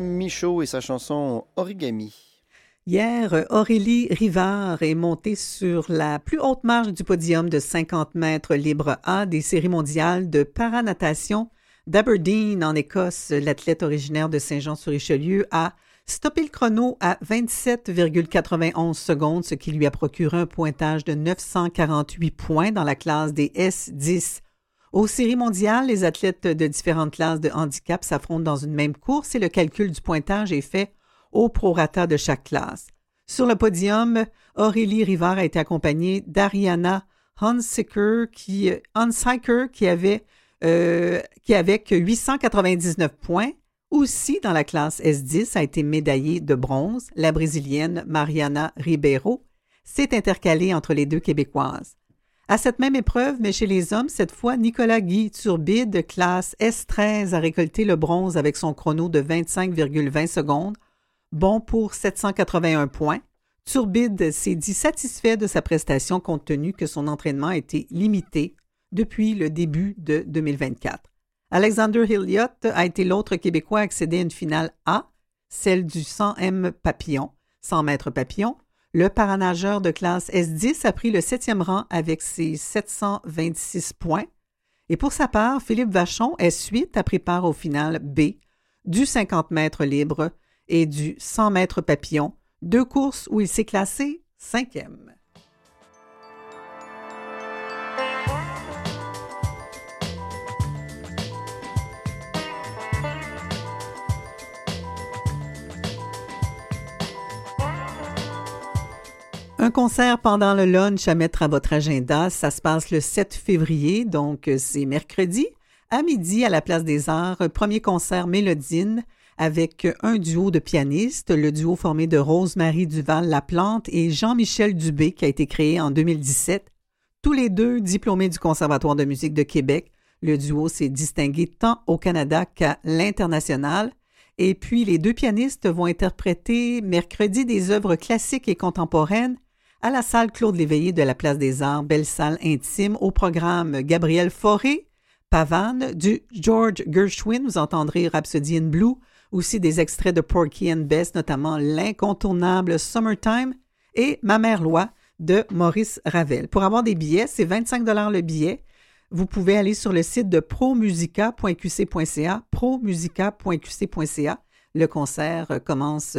Michaud et sa chanson Origami. Hier, Aurélie Rivard est montée sur la plus haute marche du podium de 50 mètres libre A des séries mondiales de paranatation d'Aberdeen en Écosse. L'athlète originaire de Saint-Jean-sur-Richelieu a stoppé le chrono à 27,91 secondes, ce qui lui a procuré un pointage de 948 points dans la classe des S10. Aux séries mondiales, les athlètes de différentes classes de handicap s'affrontent dans une même course et le calcul du pointage est fait au prorata de chaque classe. Sur le podium, Aurélie Rivard a été accompagnée d'Ariana Hunsiker qui, qui avait, euh, qui avec 899 points, aussi dans la classe S10, a été médaillée de bronze. La Brésilienne Mariana Ribeiro s'est intercalée entre les deux Québécoises. À cette même épreuve, mais chez les hommes, cette fois, Nicolas Guy Turbide, classe S13, a récolté le bronze avec son chrono de 25,20 secondes, bon pour 781 points. Turbide s'est dit satisfait de sa prestation compte tenu que son entraînement a été limité depuis le début de 2024. Alexander Hilliott a été l'autre Québécois à accéder à une finale A, celle du 100M papillon, 100 mètres papillon. Le paranageur de classe S10 a pris le septième rang avec ses 726 points. Et pour sa part, Philippe Vachon, S8, a pris part au final B du 50 mètres libre et du 100 mètres papillon, deux courses où il s'est classé cinquième. Un concert pendant le lunch à mettre à votre agenda, ça se passe le 7 février, donc euh, c'est mercredi, à midi à la Place des Arts, premier concert Mélodine avec un duo de pianistes, le duo formé de Rose-Marie Duval-Laplante et Jean-Michel Dubé qui a été créé en 2017. Tous les deux diplômés du Conservatoire de musique de Québec, le duo s'est distingué tant au Canada qu'à l'international. Et puis les deux pianistes vont interpréter mercredi des œuvres classiques et contemporaines à la salle Claude Léveillé de la Place des Arts, belle salle intime, au programme Gabriel Fauré, Pavane, du George Gershwin, vous entendrez Rhapsody in Blue, aussi des extraits de Porky and Bess, notamment l'incontournable Summertime et Ma mère loi de Maurice Ravel. Pour avoir des billets, c'est 25 le billet. Vous pouvez aller sur le site de promusica.qc.ca, promusica.qc.ca. Le concert commence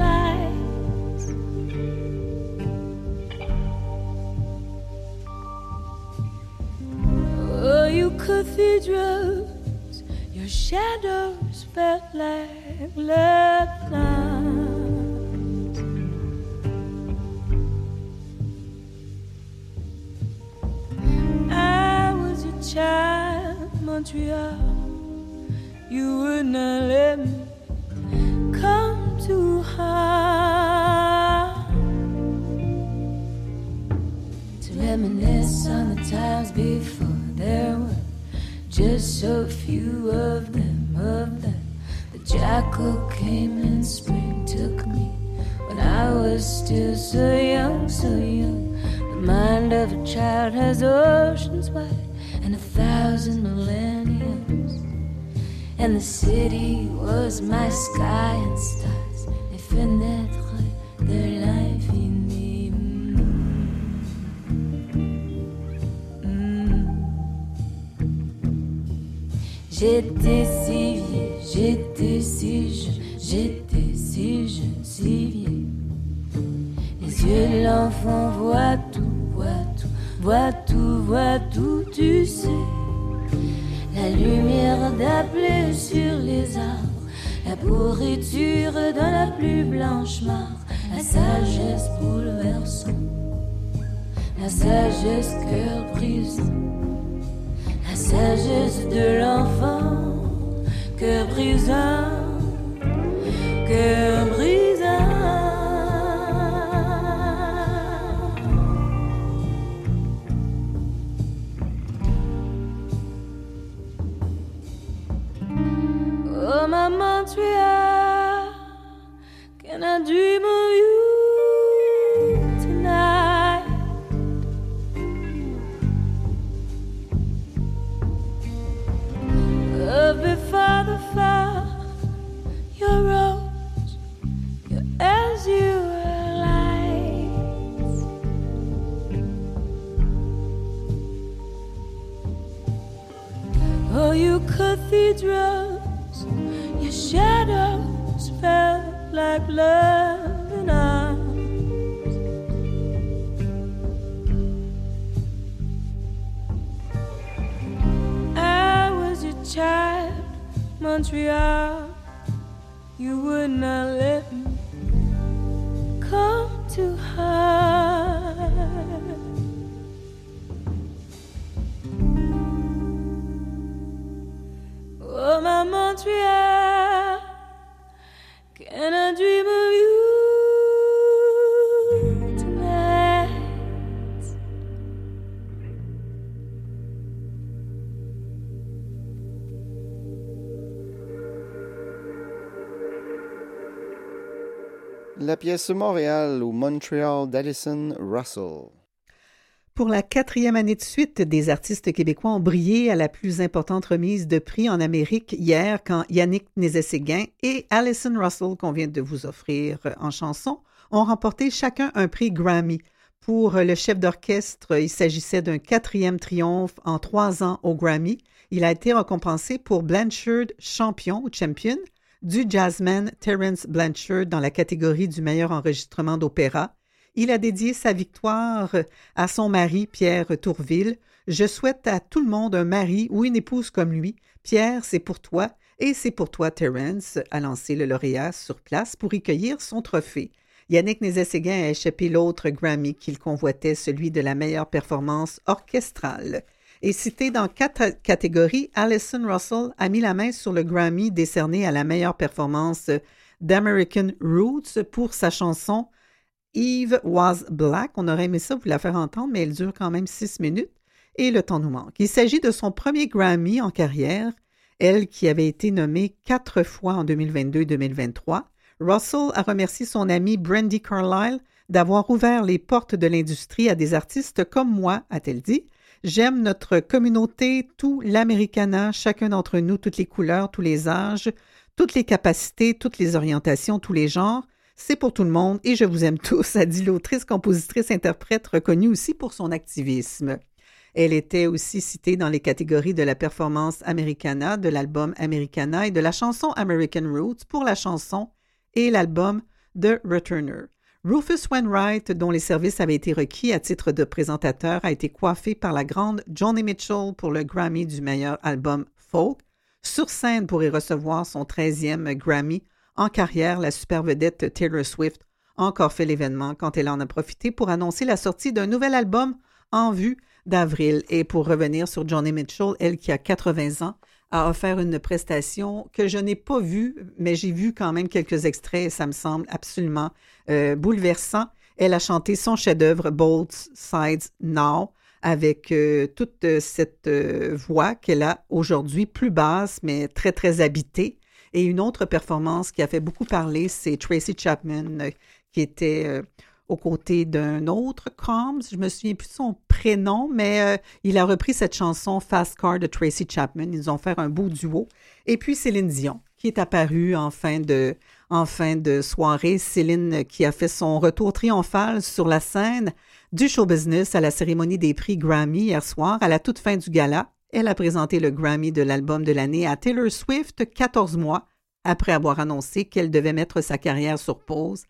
You cathedrals, your shadows felt like love. I was a child, Montreal. You would not let me come too high. To reminisce on the times before there were just so few of them, of them. The jackal came and spring took me when I was still so young, so young. The mind of a child has oceans wide and a thousand millenniums. And the city was my sky and stars, les fenêtres de l'infini. J'étais si vieux, j'étais si jeune, j'étais si jeune, si vieux. Les yeux de l'enfant voient tout, voient tout, voient tout, voient tout, tu sais. La lumière d'appeler sur les arbres, la pourriture dans la plus blanche mare, la sagesse bouleversante, la sagesse cœur brisant, sagesse de l'enfant, cœur brisant, cœur brisant. Oh, maman, tu es. Can I cathedrals. Your shadows fell like loving arms. I was your child, Montreal. You would not let me come to hide. La pièce Montréal ou Montreal d'Alison Russell. Pour la quatrième année de suite, des artistes québécois ont brillé à la plus importante remise de prix en Amérique hier quand Yannick Nézet-Séguin et Alison Russell, qu'on vient de vous offrir en chanson, ont remporté chacun un prix Grammy. Pour le chef d'orchestre, il s'agissait d'un quatrième triomphe en trois ans au Grammy. Il a été récompensé pour Blanchard Champion Champion du jazzman Terence Blanchard dans la catégorie du meilleur enregistrement d'opéra. Il a dédié sa victoire à son mari, Pierre Tourville. Je souhaite à tout le monde un mari ou une épouse comme lui. Pierre, c'est pour toi et c'est pour toi, Terence, a lancé le lauréat sur place pour y cueillir son trophée. Yannick Nézet-Séguin a échappé l'autre Grammy qu'il convoitait, celui de la meilleure performance orchestrale. Et cité dans quatre catégories, Alison Russell a mis la main sur le Grammy décerné à la meilleure performance d'American Roots pour sa chanson Eve Was Black. On aurait aimé ça vous la faire entendre, mais elle dure quand même six minutes et le temps nous manque. Il s'agit de son premier Grammy en carrière, elle qui avait été nommée quatre fois en 2022 et 2023. Russell a remercié son ami Brandy Carlile d'avoir ouvert les portes de l'industrie à des artistes comme moi, a-t-elle dit. J'aime notre communauté, tout l'Americana, chacun d'entre nous, toutes les couleurs, tous les âges, toutes les capacités, toutes les orientations, tous les genres. C'est pour tout le monde et je vous aime tous, a dit l'autrice, compositrice, interprète reconnue aussi pour son activisme. Elle était aussi citée dans les catégories de la performance Americana, de l'album Americana et de la chanson American Roots pour la chanson et l'album The Returner. Rufus Wainwright, dont les services avaient été requis à titre de présentateur, a été coiffé par la grande Johnny Mitchell pour le Grammy du meilleur album folk. Sur scène pour y recevoir son 13e Grammy en carrière, la super vedette Taylor Swift a encore fait l'événement quand elle en a profité pour annoncer la sortie d'un nouvel album en vue d'avril. Et pour revenir sur Johnny Mitchell, elle qui a 80 ans, a offert une prestation que je n'ai pas vue, mais j'ai vu quand même quelques extraits et ça me semble absolument euh, bouleversant. Elle a chanté son chef-d'œuvre Both Sides Now avec euh, toute cette euh, voix qu'elle a aujourd'hui, plus basse, mais très, très habitée. Et une autre performance qui a fait beaucoup parler, c'est Tracy Chapman, euh, qui était euh, aux côtés d'un autre Combs. Je me souviens plus son prénom, mais euh, il a repris cette chanson Fast Car de Tracy Chapman. Ils ont fait un beau duo. Et puis Céline Dion, qui est apparue en fin de soirée. Céline qui a fait son retour triomphal sur la scène du show business à la cérémonie des prix Grammy hier soir, à la toute fin du gala. Elle a présenté le Grammy de l'album de l'année à Taylor Swift 14 mois après avoir annoncé qu'elle devait mettre sa carrière sur pause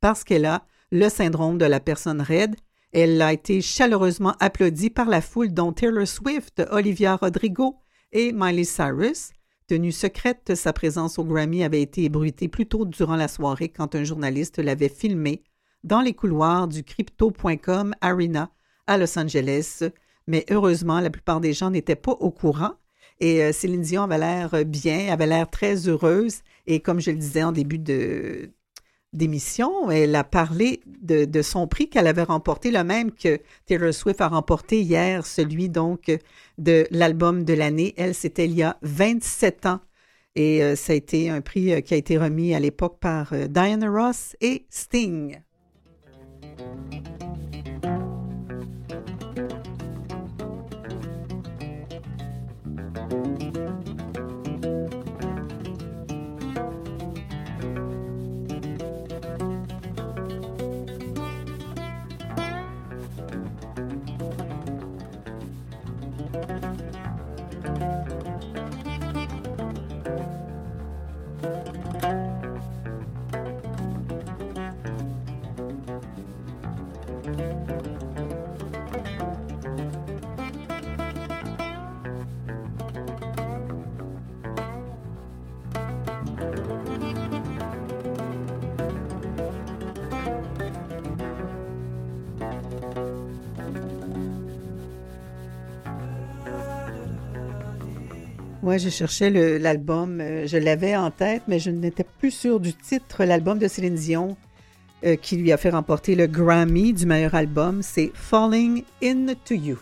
parce qu'elle a le syndrome de la personne raide. Elle a été chaleureusement applaudie par la foule dont Taylor Swift, Olivia Rodrigo et Miley Cyrus. Tenue secrète, sa présence au Grammy avait été ébruitée plus tôt durant la soirée quand un journaliste l'avait filmée dans les couloirs du crypto.com Arena à Los Angeles mais heureusement, la plupart des gens n'étaient pas au courant. Et euh, Céline Dion avait l'air bien, avait l'air très heureuse. Et comme je le disais en début d'émission, elle a parlé de, son prix qu'elle avait remporté, le même que Taylor Swift a remporté hier, celui donc de l'album de l'année. Elle, c'était il y a 27 ans. Et euh, ça a été un prix euh, qui a été remis à l'époque par euh, Diana Ross et Sting. Moi, je cherchais l'album, euh, je l'avais en tête, mais je n'étais plus sûre du titre. L'album de Céline Dion euh, qui lui a fait remporter le Grammy du meilleur album, c'est Falling Into You.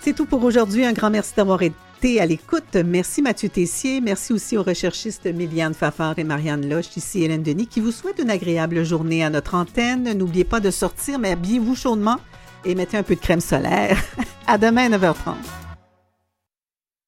C'est tout pour aujourd'hui. Un grand merci d'avoir été à l'écoute. Merci Mathieu Tessier. Merci aussi aux recherchistes Méliane Fafard et Marianne Loche. Ici Hélène Denis qui vous souhaite une agréable journée à notre antenne. N'oubliez pas de sortir, mais habillez-vous chaudement et mettez un peu de crème solaire. <laughs> à demain à 9h30.